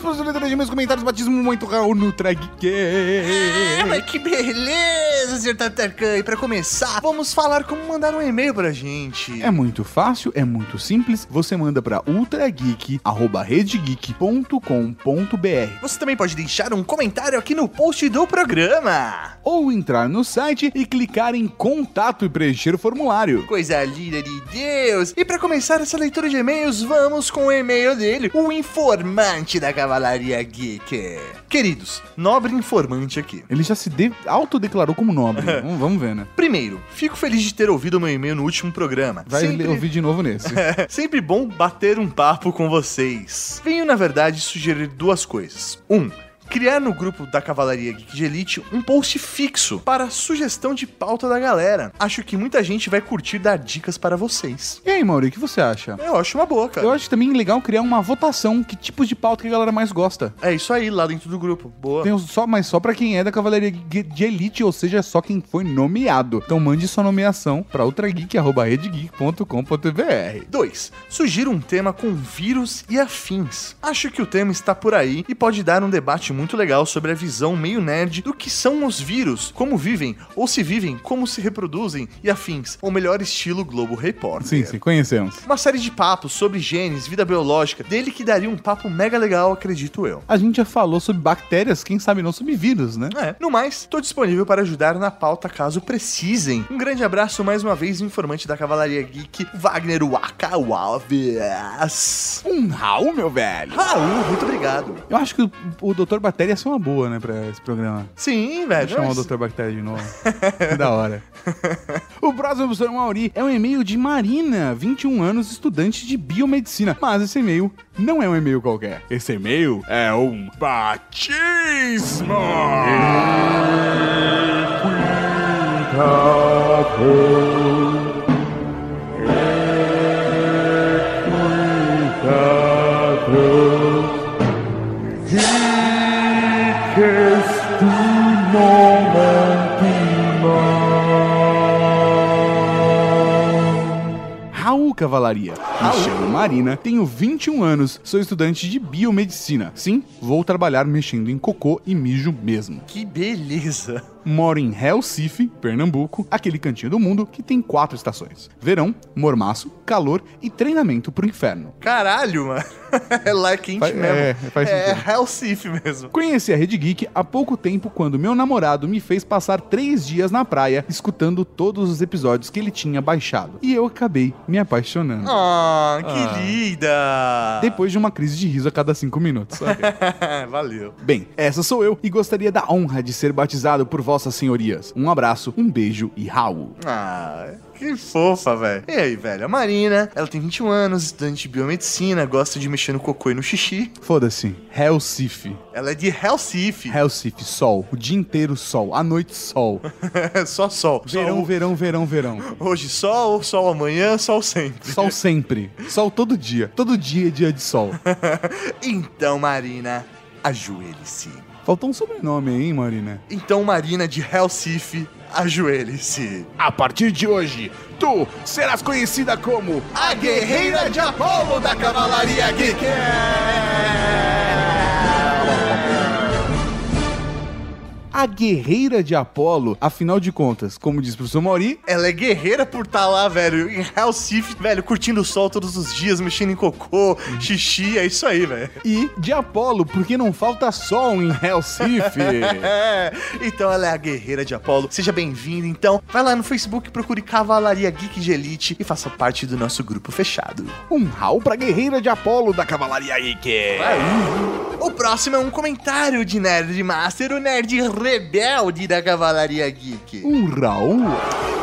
os leitores de meus comentários, batismo muito Raul no Trageek. É, mas que beleza, Sr. Tatarkan. E pra começar, vamos falar como mandar um e-mail pra gente. É muito fácil, é muito simples. Você manda para ultrageek@redgeek.com.br Você também pode deixar um comentário aqui no post do programa. ou entrar no site e clicar em contato e preencher o formulário. Coisa linda de Deus! E pra começar essa leitura de e-mails, vamos com o e-mail dele, o informante da Cavalaria Geek. Queridos, nobre informante aqui. Ele já se de- autodeclarou como nobre. [laughs] vamos, vamos ver, né? Primeiro, fico feliz de ter ouvido o meu e-mail no último programa. Vai Sempre- ouvir de novo nesse. [laughs] Sempre bom bater um papo com vocês. Venho, na verdade, sugerir duas coisas. Um, criar no grupo da Cavalaria Geek de Elite um post fixo para sugestão de pauta da galera. Acho que muita gente vai curtir dar dicas para vocês. E aí, Mauri, o que você acha? Eu acho uma boa, cara. Eu acho também legal criar uma votação, que tipos de pauta que a galera mais gosta. É isso aí, lá dentro do grupo. Boa. Tem só, mas só pra quem é da Cavalaria Ge- de Elite, ou seja, só quem foi nomeado. Então mande sua nomeação pra ultrageek.redgeek.com.br. 2. Sugira um tema com vírus e afins. Acho que o tema está por aí e pode dar um debate muito legal sobre a visão meio nerd do que são os vírus, como vivem, ou se vivem, como se reproduzem e afins, ou melhor estilo Globo Repórter. Sim, sim, conhecemos. Uma série de papos sobre genes, vida biológica, dele que daria um papo mega legal, acredito eu. A gente já falou sobre bactérias, quem sabe não sobre vírus, né? É, no mais, tô disponível para ajudar na pauta caso precisem. Um grande abraço mais uma vez, informante da Cavalaria Geek, Wagner Waka Alves. Um Raul, meu velho. Raul, muito obrigado. Eu acho que o, o Dr. Bactéria ia ser uma boa, né, pra esse programa. Sim, velho. Vou chamar o Dr. Bactéria de novo. que [laughs] da hora. o próximo professor Mauri é um e-mail de Marina, 21 anos, estudante de biomedicina. Mas esse e-mail não é um e-mail qualquer. Esse e-mail é um batismo! Cavalaria. Me chamo Marina, tenho 21 anos, sou estudante de biomedicina. Sim, vou trabalhar mexendo em cocô e mijo mesmo. Que beleza. Moro em Recife, Pernambuco, aquele cantinho do mundo que tem quatro estações: verão, mormaço, calor e treinamento pro inferno. Caralho, mano. [laughs] É lá quente Faz- mesmo. é, faz é. Recife mesmo. Conheci a Rede Geek há pouco tempo quando meu namorado me fez passar três dias na praia escutando todos os episódios que ele tinha baixado. E eu acabei me apaixonando. Ah, que Ah. linda. Depois de uma crise de riso a cada cinco minutos. [laughs] Valeu. Bem, essa sou eu e gostaria da honra de ser batizado por vossas senhorias. Um abraço, um beijo e Raul. Ah, que fofa, velho. E aí, velho? A Marina, ela tem 21 anos, estudante de biomedicina, gosta de mexer no cocô e no xixi. Foda-se. Recife. Ela é de Recife. Recife, sol. O dia inteiro sol. À noite sol. [laughs] Só sol. Verão, Sol- verão, verão, verão. Hoje sol, sol amanhã, sol sempre. Sol sempre. Sol todo dia. Todo dia é dia de sol. [laughs] Então, Marina, ajoelhe-se. Faltou um sobrenome aí, hein, Marina? Então, Marina de Recife, ajoelhe-se. A partir de hoje, tu serás conhecida como A guerreira de Apolo da Cavalaria Geek. A Guerreira de Apolo. Afinal de contas, como diz o professor Mauri, Ela é guerreira por estar lá, velho, em Recife, velho, curtindo o sol todos os dias, mexendo em cocô, xixi, é isso aí, velho. e de Apolo, porque não falta sol em Recife. [laughs] É, então ela é a guerreira de Apolo. Seja bem-vinda, então. Vai lá no Facebook, procure Cavalaria Geek de Elite e faça parte do nosso grupo fechado. um Raul pra Guerreira de Apolo da Cavalaria Ike. O próximo é um comentário de Nerd Master, o nerd rebelde da Cavalaria Geek. Um Raul?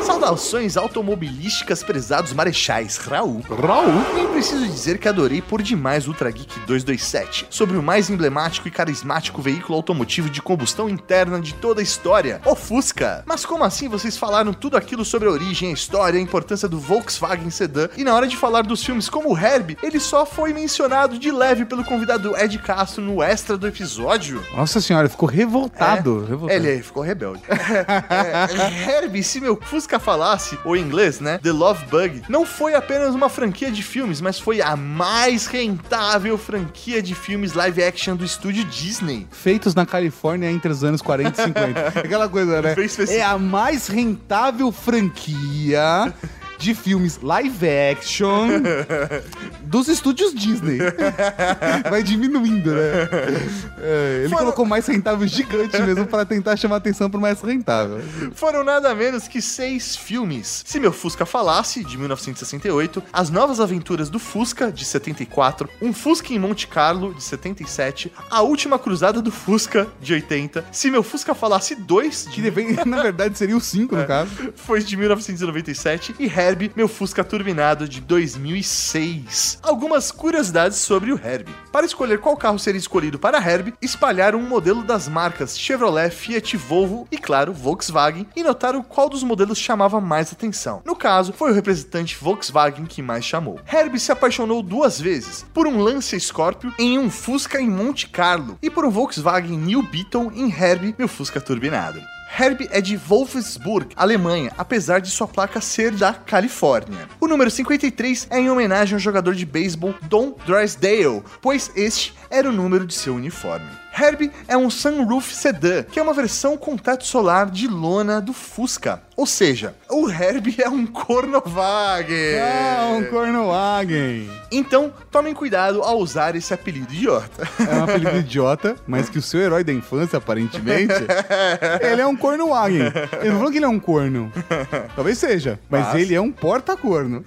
Saudações automobilísticas, prezados marechais, Raul. Raul? Nem preciso dizer que adorei por demais o Ultra Geek 227, sobre o mais emblemático e carismático veículo automotivo de combustão interna de toda a história, o Fusca. Mas como assim vocês falaram tudo aquilo sobre a origem, a história, a importância do Volkswagen Sedan, e na hora de falar dos filmes como o Herbie, ele só foi mencionado de leve pelo convidado Ed Castro no extra do episódio? Nossa senhora, ficou revoltado. Revoltado. Ele aí ficou rebelde. [laughs] é, Herbie, se meu Fusca falasse, ou em inglês, né? The Love Bug, não foi apenas uma franquia de filmes, mas foi a mais rentável franquia de filmes live action do estúdio Disney. Feitos na Califórnia entre os anos 40 e 50. [laughs] Aquela coisa, né? É a mais rentável franquia de filmes live action [laughs] dos estúdios Disney. [laughs] Vai diminuindo, né? É, ele Foram- colocou mais rentável gigante mesmo para tentar chamar atenção pro mais rentável. Foram nada menos que seis filmes. Se meu Fusca falasse, de 1968, As Novas Aventuras do Fusca, de 74, Um Fusca em Monte Carlo, de 77, A Última Cruzada do Fusca, de 80, Se meu Fusca falasse 2, Que de deve- [laughs] na verdade seria o 5 no caso. foi de 1997 e Herbie, meu Fusca turbinado de 2006. Algumas curiosidades sobre o Herbie. Para escolher qual carro seria escolhido para Herbie, espalharam um modelo das marcas Chevrolet, Fiat, Volvo e, claro, Volkswagen e notaram qual dos modelos chamava mais atenção. No caso, foi o representante Volkswagen que mais chamou. Herbie se apaixonou duas vezes, por um Lancia Scorpio em um Fusca em Monte Carlo e por um Volkswagen New Beetle em Herbie, meu Fusca turbinado. Herbie é de Wolfsburg, Alemanha, apesar de sua placa ser da Califórnia. O número 53 é em homenagem ao jogador de beisebol Don Drysdale, pois este era o número de seu uniforme. Herbie é um sunroof sedã, que é uma versão com teto solar de lona do Fusca. Ou seja, o Herbie é um Cornovagen. Ah, um Cornowagen. Então, tomem cuidado ao usar esse apelido idiota. É um apelido idiota, mas que o seu herói da infância, aparentemente, [laughs] ele é um Cornowagen. Eu não falou que ele é um corno. Talvez seja, mas, Mas- ele é um porta-corno.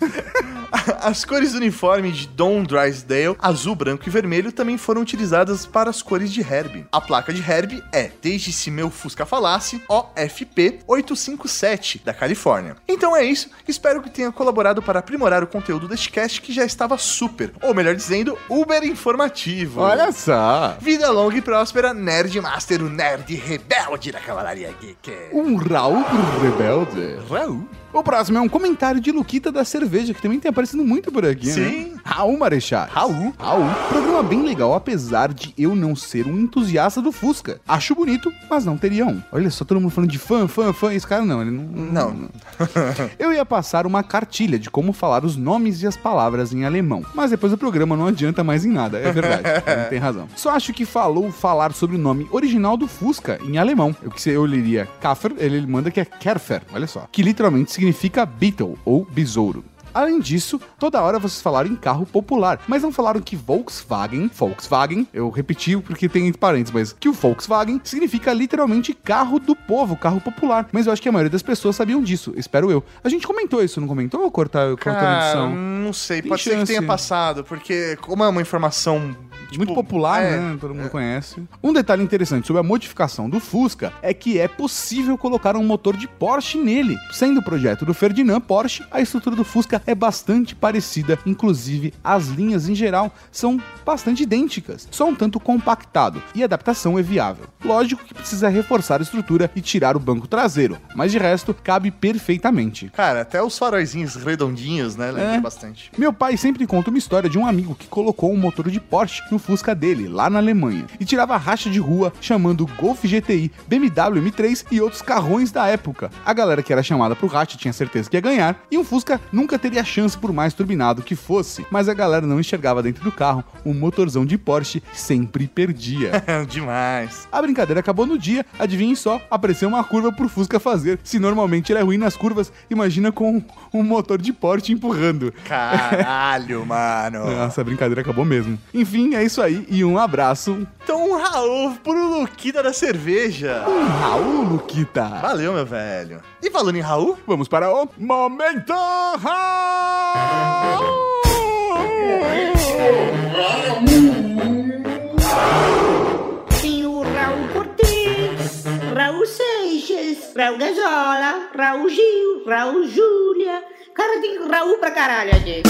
As cores do uniforme de Don Drysdale, azul, branco e vermelho, também foram utilizadas para as cores de Herbie. A placa de Herbie é, desde se meu Fusca falasse, OFP 857 da Califórnia. Então é isso, espero que tenha colaborado para aprimorar o conteúdo deste cast que já estava super, ou melhor dizendo, uber informativo. Olha só. Vida longa e próspera, Nerd Master, o nerd rebelde da Cavalaria Geek. Um Raul Rebelde. Raul. O próximo é um comentário de Luquita da Cerveja, que também tem aparecido muito por aqui, Sim. né? Raul Marechal. Raul. Raul. Programa bem legal, apesar de eu não ser um entusiasta do Fusca. Acho bonito, mas não teria um. Olha só, todo mundo falando de fã, fã, fã. Esse cara não, ele não... Não. Eu ia passar uma cartilha de como falar os nomes e as palavras em alemão, mas depois do programa não adianta mais em nada, é verdade, [laughs] ele tem razão. Só acho que falou falar sobre o nome original do Fusca em alemão. Eu que eu leria Kaffer, ele manda que é Kerfer, olha só, que literalmente significa Beetle ou besouro. Além disso, toda hora vocês falaram em carro popular, mas não falaram que Volkswagen, Volkswagen, eu repeti porque tem entre parênteses, mas que o Volkswagen significa literalmente carro do povo, carro popular. Mas eu acho que a maioria das pessoas sabiam disso, espero eu. A gente comentou isso, não comentou ou cortar, cortar a edição? não sei, Tem pode ser que chance. tenha passado, porque como é uma informação tipo, Muito popular, é, né? Todo mundo conhece. Um detalhe interessante sobre a modificação do Fusca é que é possível colocar um motor de Porsche nele. Sendo o projeto do Ferdinand Porsche, a estrutura do Fusca é bastante parecida, inclusive as linhas em geral são bastante idênticas, só um tanto compactado e a adaptação é viável. Lógico que precisa reforçar a estrutura e tirar o banco traseiro, mas de resto cabe perfeitamente. Cara, até os faróizinhos redondinhos, né? Lembra É. bastante. Meu pai sempre conta uma história de um amigo que colocou um motor de Porsche no Fusca dele, lá na Alemanha, e tirava racha de rua chamando Golf GTI, BMW M3 e outros carrões da época. A galera que era chamada pro racha tinha certeza que ia ganhar, e um Fusca nunca teria chance por mais turbinado que fosse, mas a galera não enxergava dentro do carro um motorzão de Porsche sempre perdia. [laughs] Demais. A brincadeira acabou no dia, adivinhem só, apareceu uma curva pro Fusca fazer. Se normalmente ele é ruim nas curvas, imagina com um motor de Porsche empurrando. Caralho, mano. [laughs] Nossa, a brincadeira acabou mesmo. Enfim, é isso aí e um abraço. Então, um Raul pro Luquita da cerveja. Um Raul, Luquita. Valeu, meu velho. E falando em Raul, Vamos para o Momento Raul! Tem o Raul Cortez, Raul Seixas, Raul Gazola, Raul Gil, Raul Júlia. Cara, tem Raul pra caralho aqui.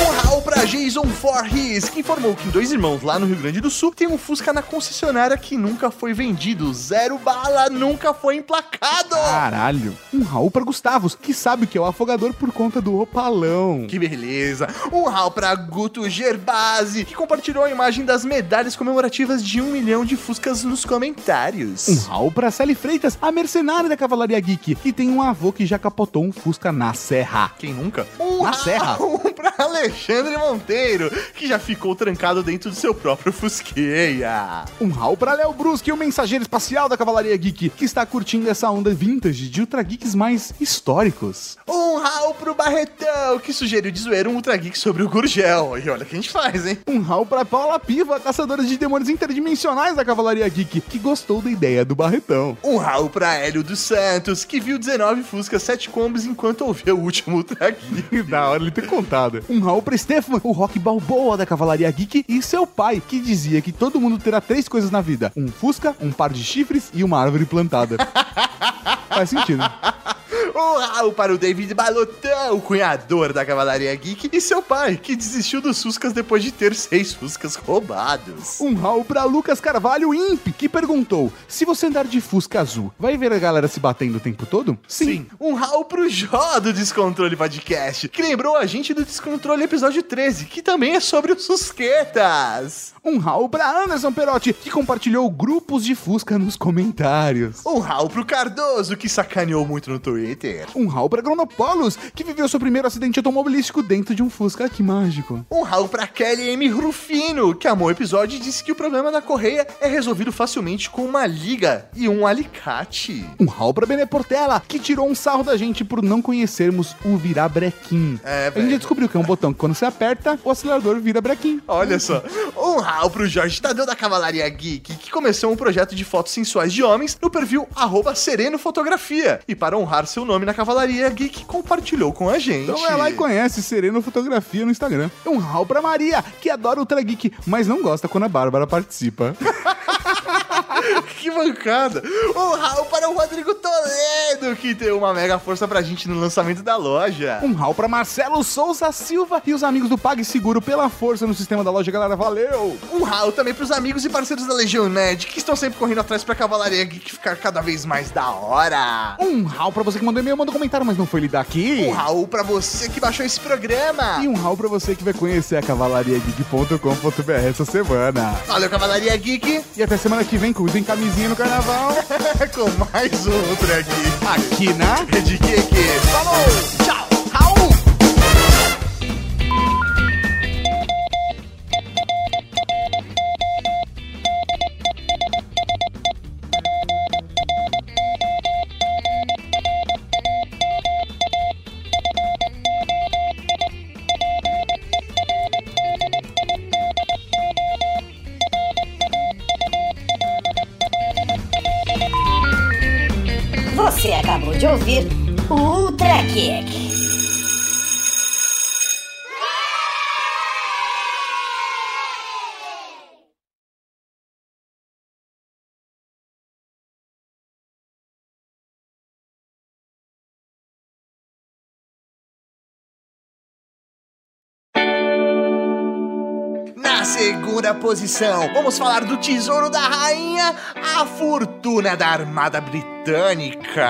um Raul pra Jason Voorhees, que informou que dois irmãos lá no Rio Grande do Sul tem um Fusca na concessionária que nunca foi vendido. Zero bala, nunca foi emplacado. Caralho. Um Raul para Gustavos, que sabe o que é o afogador por conta do opalão. Que beleza! Um Raul pra Guto Gerbasi, que compartilhou a imagem das medalhas comemorativas de um milhão de Fuscas nos comentários. Um Raul para Sally Freitas, a mercenária da Cavalaria Geek, que tem um avô que já capotou um Fusca na serra. Quem nunca? Um Na serra. Raul [laughs] pra Alexandre Monteiro, que já ficou trancado dentro do seu próprio Fusqueia. Um Raul para Léo Brusque, o mensageiro espacial da Cavalaria Geek, que está curtindo essa onda vintage de Ultra Geeks mais históricos. Um Raul pro Barretão, que sugeriu de zoeira um Ultra Geek sobre o Gurgel. E olha o que a gente faz, hein? Um Raul para Paula Piva, caçadora de demônios interdimensionais da Cavalaria Geek, que gostou da ideia do Barretão. Um Raul pra Hélio dos Santos, que viu 19 Fuscas 7 combos enquanto ouvia o último Ultra Geek. [laughs] da hora ele ter contado. Um Raul pra Stefan, o rock balboa da Cavalaria Geek, e seu pai, que dizia que todo mundo terá três coisas na vida: um Fusca, um par de chifres e uma árvore plantada. [laughs] Faz sentido. Um Raul para o David Balotão, o cunhador da Cavalaria Geek, e seu pai, que desistiu dos Fuscas depois de ter seis Fuscas roubados. Um Raul pra Lucas Carvalho Imp, que perguntou: se você andar de Fusca azul, vai ver a galera se batendo o tempo todo? Um Raul pro Jó do Descontrole Podcast, que lembrou a gente do Descontrole episódio 13, que também é sobre os Susquetas. Um Raul pra Anderson Perotti, que compartilhou grupos de Fusca nos comentários. Um Raul pro Cardoso, que sacaneou muito no Twitter. Twitter. Um Raul pra Cronopolos, que viveu seu primeiro acidente automobilístico dentro de um Fusca. Que mágico. Um Raul pra Kelly M. Rufino, que amou o episódio e disse que o problema da correia é resolvido facilmente com uma liga e um alicate. Um Raul pra Bené Portela, que tirou um sarro da gente por não conhecermos o virar brequim. É, A gente descobriu que é um botão que quando você aperta, o acelerador vira brequim. Olha só. Um Raul pro Jorge Tadeu da Cavalaria Geek, que começou um projeto de fotos sensuais de homens no perfil arroba Sereno Fotografia. E para honrar seu nome na Cavalaria Geek, compartilhou com a gente. Então vai lá e conhece Sereno Fotografia no Instagram. Um Raul pra Maria, que adora Ultra Geek, mas não gosta quando a Bárbara participa. [laughs] [laughs] Que bancada! Um Raul para o Rodrigo Toledo, que deu uma mega força pra gente no lançamento da loja. Um Raul pra Marcelo Souza Silva e os amigos do PagSeguro pela força no sistema da loja, galera. Valeu! Um Raul também pros amigos e parceiros da Legião Nerd, que estão sempre correndo atrás pra Cavalaria Geek ficar cada vez mais da hora. Um Raul pra você que mandou e-mail, mandou comentário, mas não foi lido aqui. Um Raul pra você que baixou esse programa. E um Raul pra você que vai conhecer a cavalariageek.com.br essa semana. Valeu, Cavalaria Geek, E até semana que vem, cuidem camisinha no carnaval. [laughs] com mais outro aqui. Aqui na Rede Geek. Falou! Segunda posição, vamos falar do Tesouro da Rainha, a Fortuna da Armada Britânica.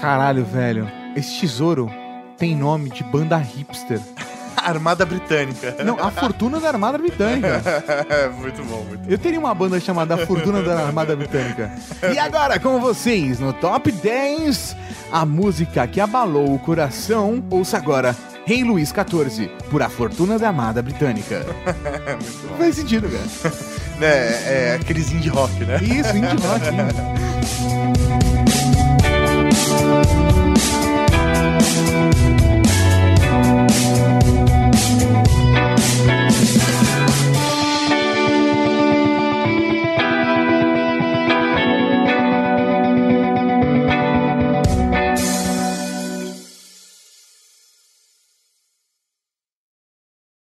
Caralho, velho. Esse tesouro tem nome de banda hipster. [laughs] Armada Britânica. Não, a Fortuna da Armada Britânica. [laughs] muito bom, muito bom. Eu teria uma banda chamada Fortuna da Armada Britânica. E agora, com vocês, no Top 10, a música que abalou o coração. Ouça agora, Rei Luís XIV, por A Fortuna da Armada Britânica. [laughs] muito bom. Faz sentido, cara. [laughs] É, é aqueles indie rock, né? Isso, indie rock. [laughs]